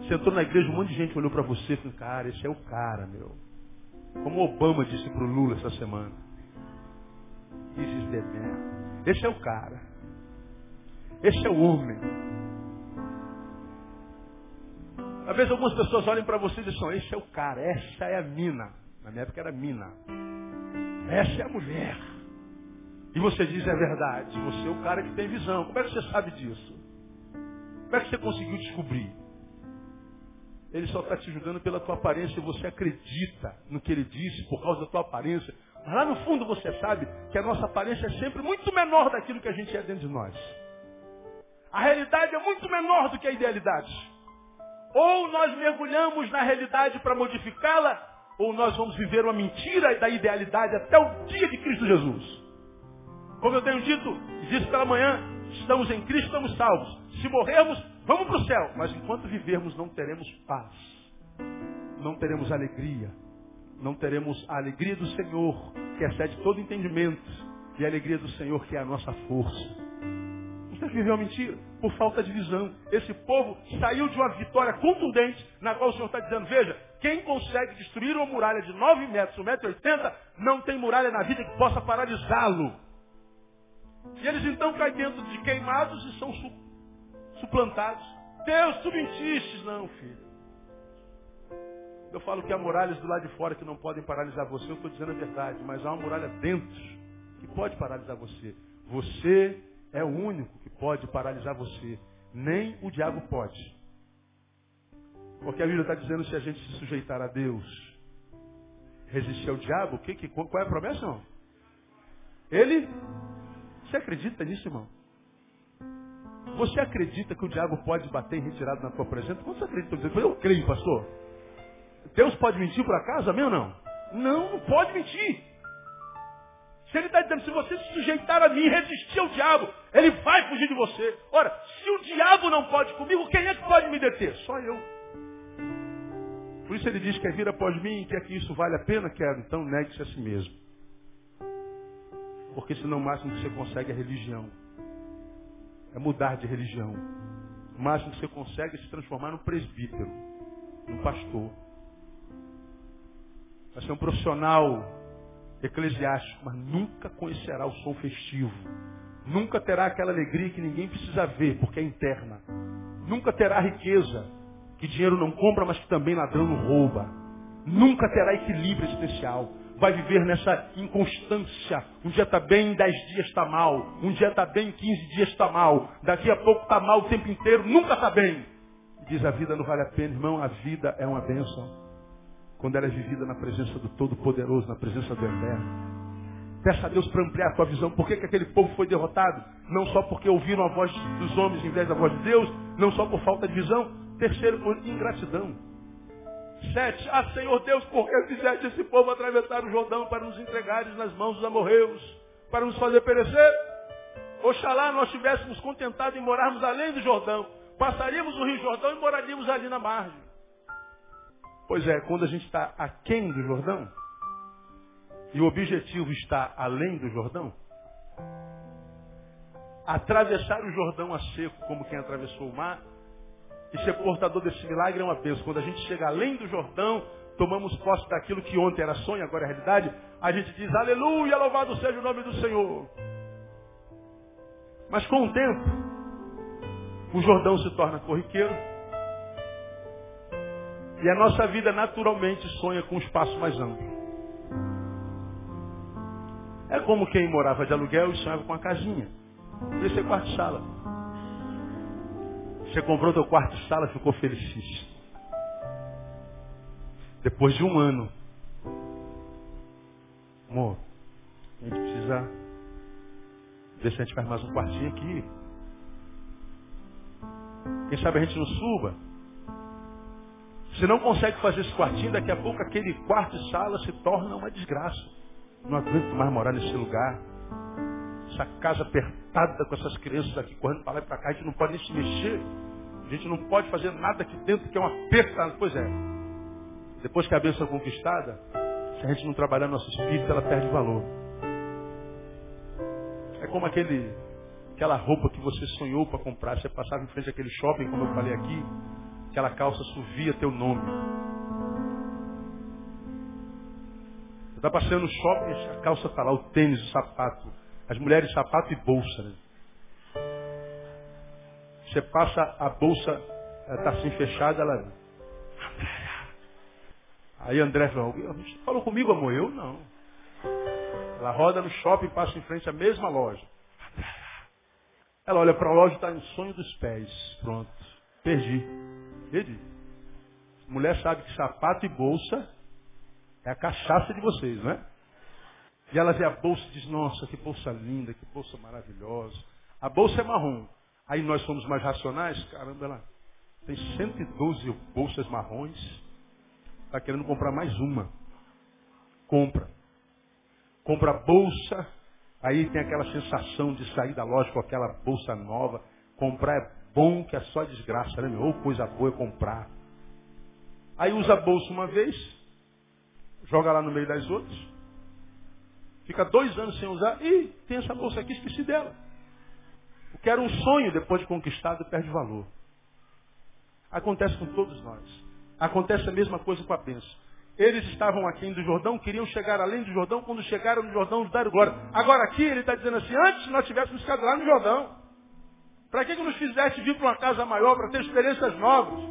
Sentou na igreja, um monte de gente olhou para você falou, cara, esse é o cara, meu. Como Obama disse para o Lula essa semana. This is. Esse é o cara. Esse é o homem. Às vezes algumas pessoas olham para você e dizem, esse é o cara, essa é a mina. Na minha época era mina. Essa é a mulher. E você diz, é verdade, você é o cara que tem visão. Como é que você sabe disso? Como é que você conseguiu descobrir? Ele só está te julgando pela tua aparência você acredita no que ele disse por causa da tua aparência. Mas lá no fundo você sabe que a nossa aparência é sempre muito menor daquilo que a gente é dentro de nós. A realidade é muito menor do que a idealidade. Ou nós mergulhamos na realidade para modificá-la, ou nós vamos viver uma mentira da idealidade até o dia de Cristo Jesus. Como eu tenho dito, disse pela manhã, estamos em Cristo, estamos salvos. Se morrermos, vamos para o céu. Mas enquanto vivermos, não teremos paz. Não teremos alegria. Não teremos a alegria do Senhor, que excede todo entendimento. E a alegria do Senhor, que é a nossa força. Você viveu mentira por falta de visão. Esse povo saiu de uma vitória contundente, na qual o Senhor está dizendo, veja, quem consegue destruir uma muralha de 9 metros, 1,80m, não tem muralha na vida que possa paralisá-lo. E eles então caem dentro de queimados e são su suplantados. Deus, tu mentistes. Não, filho. Eu falo que há muralhas do lado de fora que não podem paralisar você, eu estou dizendo a verdade, mas há uma muralha dentro que pode paralisar você. Você é o único que pode paralisar você. Nem o diabo pode. Porque a Bíblia está dizendo se a gente se sujeitar a Deus, resistir ao diabo, que, que, qual é a promessa, não? Ele? Você acredita nisso, irmão? Você acredita que o diabo pode bater em retirado na tua presença? Quando você acredita? Eu creio, pastor. Deus pode mentir por acaso? Amém ou não? Não, não pode mentir. Se ele está dizendo, se você se sujeitar a mim, resistir ao diabo, ele vai fugir de você. Ora, se o diabo não pode comigo, quem é que pode me deter? Só eu. Por isso ele diz, quer vir após mim, quer que isso vale a pena? Quero. Então negue-se a si mesmo. Porque senão o máximo que você consegue é religião. É mudar de religião. O máximo que você consegue é se transformar num presbítero, num pastor. Vai ser um profissional eclesiástico, mas nunca conhecerá o som festivo. Nunca terá aquela alegria que ninguém precisa ver, porque é interna. Nunca terá riqueza, que dinheiro não compra, mas que também ladrão não rouba. Nunca terá equilíbrio especial vai viver nessa inconstância. Um dia está bem, dez dias está mal. Um dia está bem, quinze dias está mal. Daqui a pouco está mal o tempo inteiro, nunca está bem. Diz a vida não vale a pena, irmão, a vida é uma bênção. Quando ela é vivida na presença do Todo-Poderoso, na presença do Eterno. Peça a Deus para ampliar a tua visão. Por que, que aquele povo foi derrotado? Não só porque ouviram a voz dos homens em vez da voz de Deus, não só por falta de visão. Terceiro, por ingratidão. Sete, ah Senhor Deus, por que fizeste esse povo atravessar o Jordão para nos entregares nas mãos dos amorreus, para nos fazer perecer? Oxalá nós estivéssemos contentados em morarmos além do Jordão. Passaríamos o Rio Jordão e moraríamos ali na margem. Pois é, quando a gente está aquém do Jordão, e o objetivo está além do Jordão, atravessar o Jordão a seco, como quem atravessou o mar, e ser portador desse milagre é uma bênção. Quando a gente chega além do Jordão, tomamos posse daquilo que ontem era sonho, agora é realidade, a gente diz, aleluia, louvado seja o nome do Senhor. Mas com o tempo, o Jordão se torna corriqueiro. E a nossa vida naturalmente sonha com um espaço mais amplo. É como quem morava de aluguel e sonhava com uma casinha. Podia ser quarto-sala. Você comprou teu quarto sala, ficou felicíssimo. Depois de um ano, amor, a gente precisa ver se a gente faz mais um quartinho aqui. Quem sabe a gente não suba. Se não consegue fazer esse quartinho, daqui a pouco aquele quarto de sala se torna uma desgraça. Não aguento mais morar nesse lugar. Essa casa apertada com essas crianças aqui correndo para lá e para cá, a gente não pode nem se mexer. A gente não pode fazer nada aqui dentro que é uma apertada. Pois é. Depois que a bênção é conquistada, se a gente não trabalhar nosso espírito, ela perde valor. É como aquele, aquela roupa que você sonhou para comprar. Você passava em frente àquele shopping, como eu falei aqui, aquela calça suvia teu nome. Você está passando no shopping, a calça está lá, o tênis, o sapato. As mulheres, sapato e bolsa. Né? Você passa a bolsa, está assim fechada, ela. Aí André falou, falou comigo, amor? Eu não. Ela roda no shopping, passa em frente à mesma loja. Ela olha para a loja e está em sonho dos pés. Pronto. Perdi. Perdi. Mulher sabe que sapato e bolsa é a cachaça de vocês, não é? E ela vê a bolsa e diz, nossa, que bolsa linda, que bolsa maravilhosa. A bolsa é marrom. Aí nós somos mais racionais, caramba, ela tem 112 bolsas marrons, está querendo comprar mais uma. Compra. Compra a bolsa, aí tem aquela sensação de sair da loja com aquela bolsa nova. Comprar é bom que é só desgraça, né? Ou coisa boa é comprar. Aí usa a bolsa uma vez, joga lá no meio das outras, fica dois anos sem usar, e tem essa bolsa aqui, esqueci dela. O que era um sonho, depois de conquistado, perde valor. Acontece com todos nós. Acontece a mesma coisa com a bênção. Eles estavam aqui do Jordão, queriam chegar além do Jordão, quando chegaram no Jordão, nos deram glória. Agora aqui ele está dizendo assim, antes nós tivéssemos ficado lá no Jordão. Para que, que nos fizesse vir para uma casa maior, para ter experiências novas?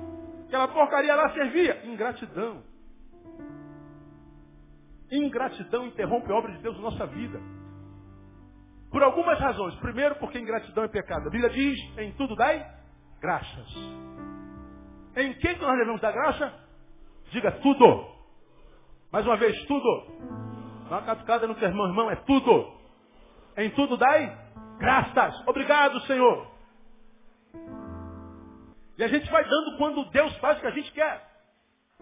Aquela porcaria lá servia. Ingratidão. Ingratidão interrompe a obra de Deus na nossa vida. Por algumas razões. Primeiro, porque ingratidão é pecado. A Bíblia diz, em tudo dai graças. Em quem que nós devemos dar graça? Diga tudo. Mais uma vez, tudo. Não é catucada no teu irmão, irmão, é tudo. Em tudo dai graças. Obrigado, Senhor. E a gente vai dando quando Deus faz o que a gente quer.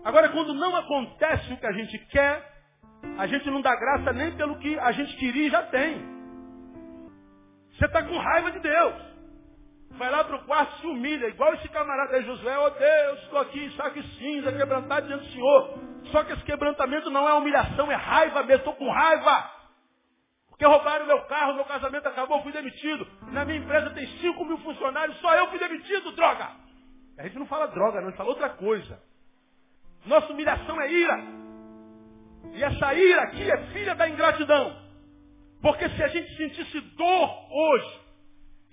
Agora, quando não acontece o que a gente quer, a gente não dá graça nem pelo que a gente queria e já tem. Você está com raiva de Deus. Vai lá para o quarto se humilha, igual esse camarada aí, Josué, oh Deus, estou aqui, saco e cinza, quebrantado diante do Senhor. Só que esse quebrantamento não é humilhação, é raiva mesmo, estou com raiva. Porque roubaram meu carro, meu casamento acabou, fui demitido. Na minha empresa tem 5 mil funcionários, só eu fui demitido, droga. A gente não fala droga, não, a gente fala outra coisa. Nossa humilhação é ira. E essa ira aqui é filha da ingratidão. Porque se a gente sentisse dor hoje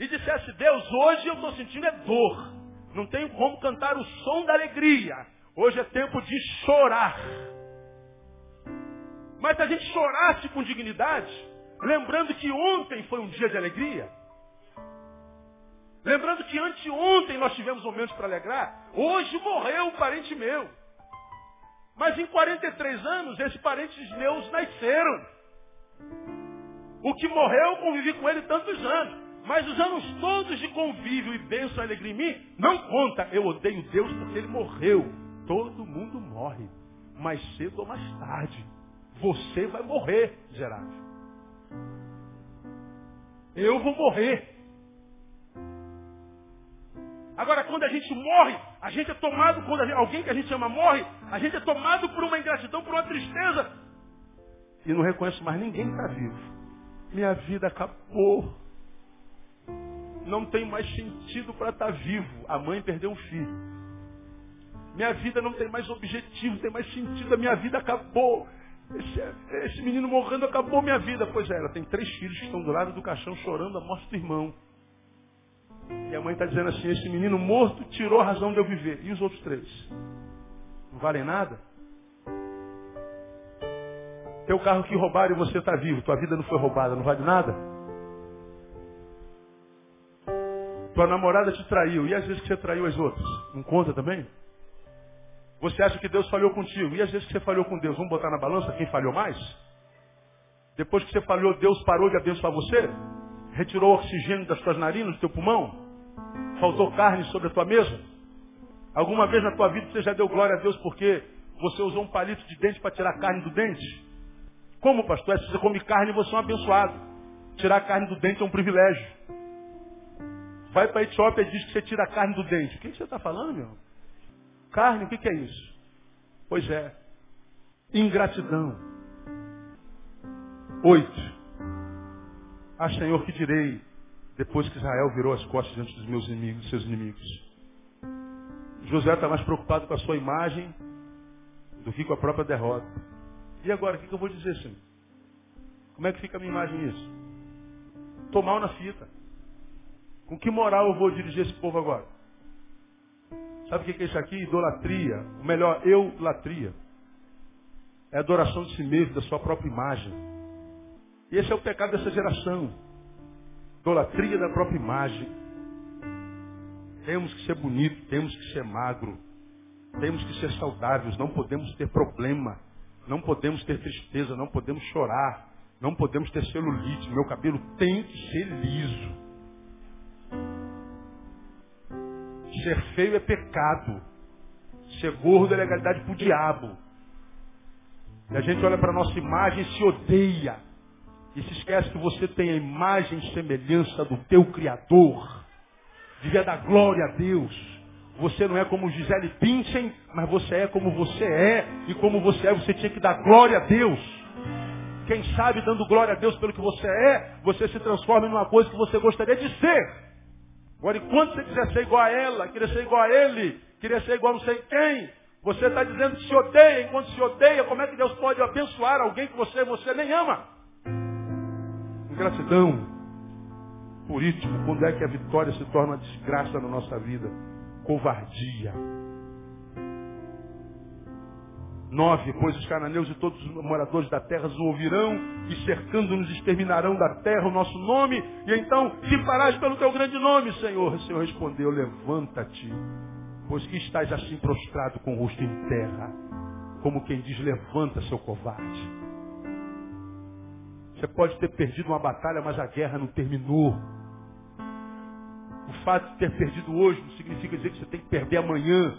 e dissesse, Deus, hoje eu estou sentindo é dor. Não tenho como cantar o som da alegria. Hoje é tempo de chorar. Mas se a gente chorasse com dignidade, Lembrando que ontem foi um dia de alegria. Lembrando que anteontem nós tivemos momentos para alegrar. Hoje morreu um parente meu. Mas em 43 anos, esses parentes meus nasceram. O que morreu, convivi com ele tantos anos. Mas os anos todos de convívio e bênção alegria em mim, não conta. Eu odeio Deus porque ele morreu. Todo mundo morre. Mais cedo ou mais tarde. Você vai morrer, Gerardo. Eu vou morrer. Agora, quando a gente morre, a gente é tomado, quando gente, alguém que a gente ama morre, a gente é tomado por uma ingratidão, por uma tristeza. E não reconheço mais ninguém que está vivo. Minha vida acabou. Não tem mais sentido para estar tá vivo. A mãe perdeu um filho. Minha vida não tem mais objetivo, não tem mais sentido. A minha vida acabou. Esse, esse, menino morrendo acabou minha vida. Pois é, ela tem três filhos que estão do lado do caixão chorando a morte do irmão. E a mãe está dizendo assim, esse menino morto tirou a razão de eu viver. E os outros três? Não valem nada? Teu carro que roubaram e você está vivo, tua vida não foi roubada, não vale nada? Tua namorada te traiu, e às vezes que você traiu as outras? Não conta também? Você acha que Deus falhou contigo? E às vezes que você falhou com Deus, vamos botar na balança quem falhou mais? Depois que você falhou, Deus parou de abençoar você? Retirou oxigênio das tuas narinas, do teu pulmão? Faltou carne sobre a tua mesa? Alguma vez na tua vida você já deu glória a Deus porque você usou um palito de dente para tirar carne do dente? Como, pastor? É se você come carne, você é um abençoado. Tirar carne do dente é um privilégio. Vai para a Etiópia e diz que você tira a carne do dente. O que você está falando, meu? Carne, o que é isso? Pois é, ingratidão. Oito. Ah, Senhor, que direi depois que Israel virou as costas diante dos meus inimigos, seus inimigos? José está mais preocupado com a sua imagem do que com a própria derrota. E agora, o que, que eu vou dizer, Senhor? Como é que fica a minha imagem nisso? Estou mal na fita. Com que moral eu vou dirigir esse povo agora? Sabe o que é isso aqui? Idolatria. O melhor, eulatria. É adoração de si mesmo, da sua própria imagem. E esse é o pecado dessa geração. Idolatria da própria imagem. Temos que ser bonito, temos que ser magro, temos que ser saudáveis, não podemos ter problema, não podemos ter tristeza, não podemos chorar, não podemos ter celulite, meu cabelo tem que ser liso. Ser feio é pecado. Ser gordo é legalidade para o diabo. E a gente olha para nossa imagem e se odeia. E se esquece que você tem a imagem e semelhança do teu Criador. Devia dar glória a Deus. Você não é como Gisele Bündchen, mas você é como você é. E como você é, você tinha que dar glória a Deus. Quem sabe, dando glória a Deus pelo que você é, você se transforma em uma coisa que você gostaria de ser. Agora, enquanto você quiser ser igual a ela, querer ser igual a ele, querer ser igual a não sei quem, você está dizendo que se odeia. Enquanto se odeia, como é que Deus pode abençoar alguém que você, você nem ama? Ingratidão. Por último, quando é que a vitória se torna desgraça na nossa vida? Covardia. Nove, pois os cananeus e todos os moradores da terra o ouvirão e cercando-nos exterminarão da terra o nosso nome. E então, que farás pelo teu grande nome, Senhor? O Senhor respondeu, levanta-te, pois que estás assim prostrado com o rosto em terra, como quem diz, levanta, seu covarde. Você pode ter perdido uma batalha, mas a guerra não terminou. O fato de ter perdido hoje não significa dizer que você tem que perder amanhã.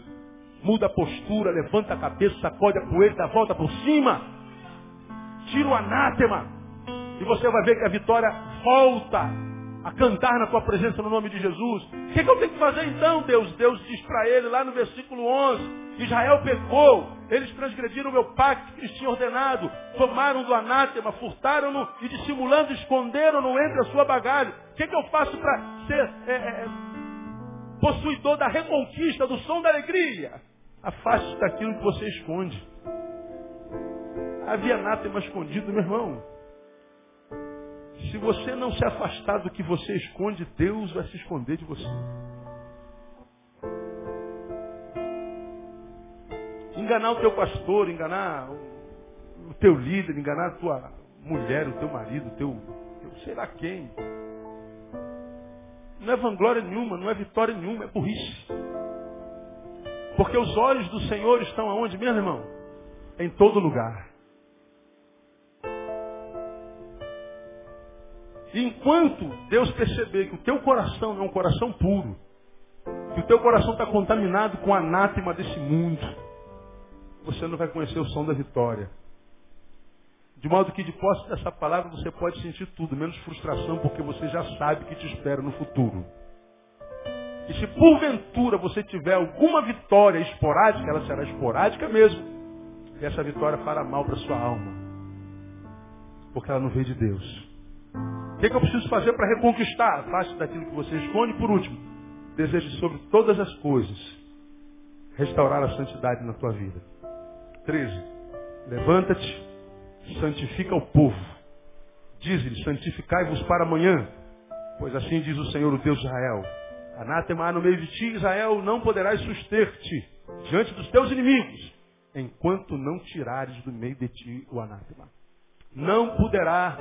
Muda a postura, levanta a cabeça, sacode a poeira, dá a volta por cima. Tira o anátema. E você vai ver que a vitória volta a cantar na tua presença no nome de Jesus. O que, que eu tenho que fazer então, Deus? Deus diz para ele lá no versículo 11: Israel pecou, eles transgrediram o meu pacto que lhes tinha ordenado, tomaram do anátema, furtaram-no e dissimulando esconderam-no entre a sua bagagem. O que, que eu faço para ser é, é, possuidor da reconquista, do som da alegria? Afaste daquilo que você esconde. Havia anátema escondido, meu irmão. Se você não se afastar do que você esconde, Deus vai se esconder de você. Enganar o teu pastor, enganar o teu líder, enganar a tua mulher, o teu marido, o teu, teu sei lá quem. Não é vanglória nenhuma, não é vitória nenhuma, é burrice. Porque os olhos do Senhor estão aonde mesmo, irmão? Em todo lugar. E enquanto Deus perceber que o teu coração é um coração puro, que o teu coração está contaminado com o anátema desse mundo, você não vai conhecer o som da vitória. De modo que de posse dessa palavra você pode sentir tudo, menos frustração, porque você já sabe que te espera no futuro. E se porventura você tiver alguma vitória esporádica, ela será esporádica mesmo. E essa vitória fará mal para sua alma. Porque ela não veio de Deus. O que, é que eu preciso fazer para reconquistar? Faça daquilo que você esconde. Por último, deseje sobre todas as coisas restaurar a santidade na tua vida. 13. Levanta-te, santifica o povo. Diz-lhe, santificai-vos para amanhã, pois assim diz o Senhor, o Deus de Israel. Anátema no meio de ti, Israel, não poderás suster-te diante dos teus inimigos, enquanto não tirares do meio de ti o anátema. Não poderá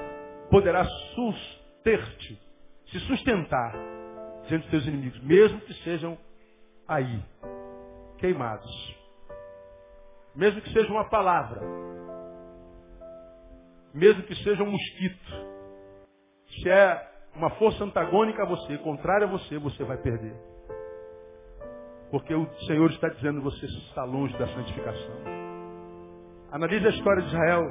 poderá suster-te, se sustentar diante dos teus inimigos, mesmo que sejam aí, queimados. Mesmo que seja uma palavra. Mesmo que seja um mosquito. Se é uma força antagônica a você, contrária a você, você vai perder. Porque o Senhor está dizendo você está longe da santificação. Analise a história de Israel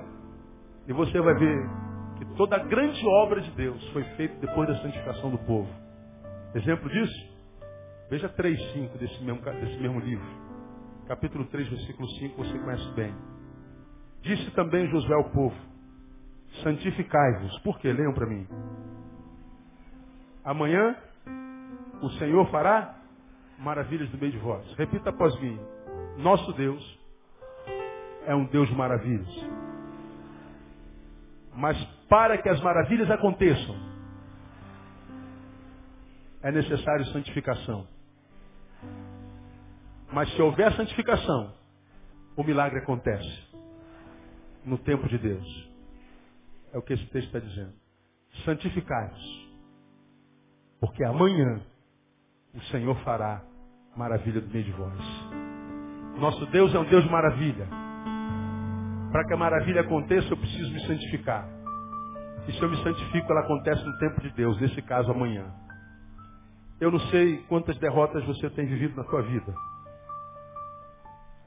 e você vai ver que toda a grande obra de Deus foi feita depois da santificação do povo. Exemplo disso? Veja 3,5 desse mesmo, desse mesmo livro. Capítulo 3, versículo 5, você conhece bem. Disse também Josué ao povo, santificai-vos. Por quê? Leiam para mim. Amanhã o Senhor fará maravilhas no meio de vós. Repita após mim. Nosso Deus é um Deus de maravilhas. Mas para que as maravilhas aconteçam, é necessário santificação. Mas se houver santificação, o milagre acontece. No tempo de Deus. É o que esse texto está dizendo. Santificai-vos. Porque amanhã o Senhor fará maravilha do meio de vós. Nosso Deus é um Deus de maravilha. Para que a maravilha aconteça, eu preciso me santificar. E se eu me santifico, ela acontece no tempo de Deus, nesse caso amanhã. Eu não sei quantas derrotas você tem vivido na sua vida.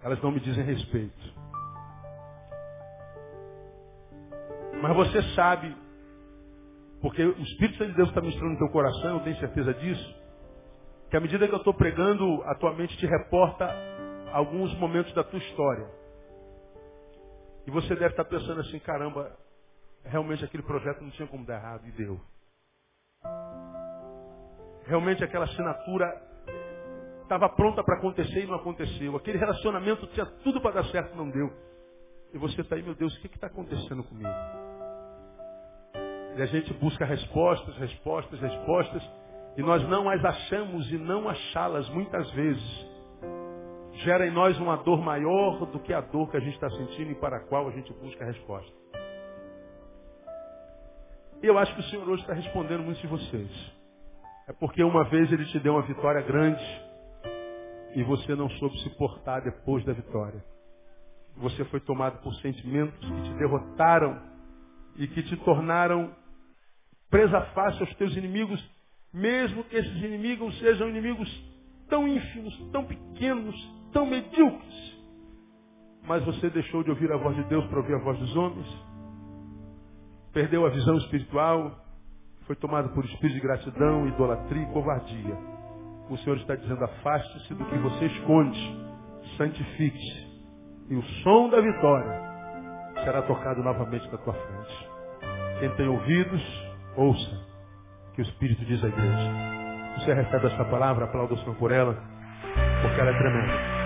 Elas não me dizem respeito. Mas você sabe, porque o Espírito Santo de Deus está ministrando no teu coração, eu tenho certeza disso, que à medida que eu estou pregando, a tua mente te reporta alguns momentos da tua história. E você deve estar pensando assim, caramba, realmente aquele projeto não tinha como dar errado, e deu. Realmente aquela assinatura estava pronta para acontecer e não aconteceu. Aquele relacionamento tinha tudo para dar certo não deu. E você está aí, meu Deus, o que está acontecendo comigo? E a gente busca respostas, respostas, respostas, e nós não as achamos e não achá-las muitas vezes gera em nós uma dor maior do que a dor que a gente está sentindo e para a qual a gente busca a resposta. E eu acho que o Senhor hoje está respondendo muitos de vocês. É porque uma vez Ele te deu uma vitória grande e você não soube se portar depois da vitória. Você foi tomado por sentimentos que te derrotaram e que te tornaram presa fácil aos teus inimigos, mesmo que esses inimigos sejam inimigos tão ínfimos, tão pequenos, tão medíocres. Mas você deixou de ouvir a voz de Deus para ouvir a voz dos homens. Perdeu a visão espiritual. Foi tomado por espírito de gratidão, idolatria e covardia. O Senhor está dizendo, afaste-se do que você esconde. Santifique-se. E o som da vitória será tocado novamente na tua frente. Quem tem ouvidos, ouça que o Espírito diz à igreja. Você recebe essa palavra, aplauda o Senhor por ela, porque ela é tremenda.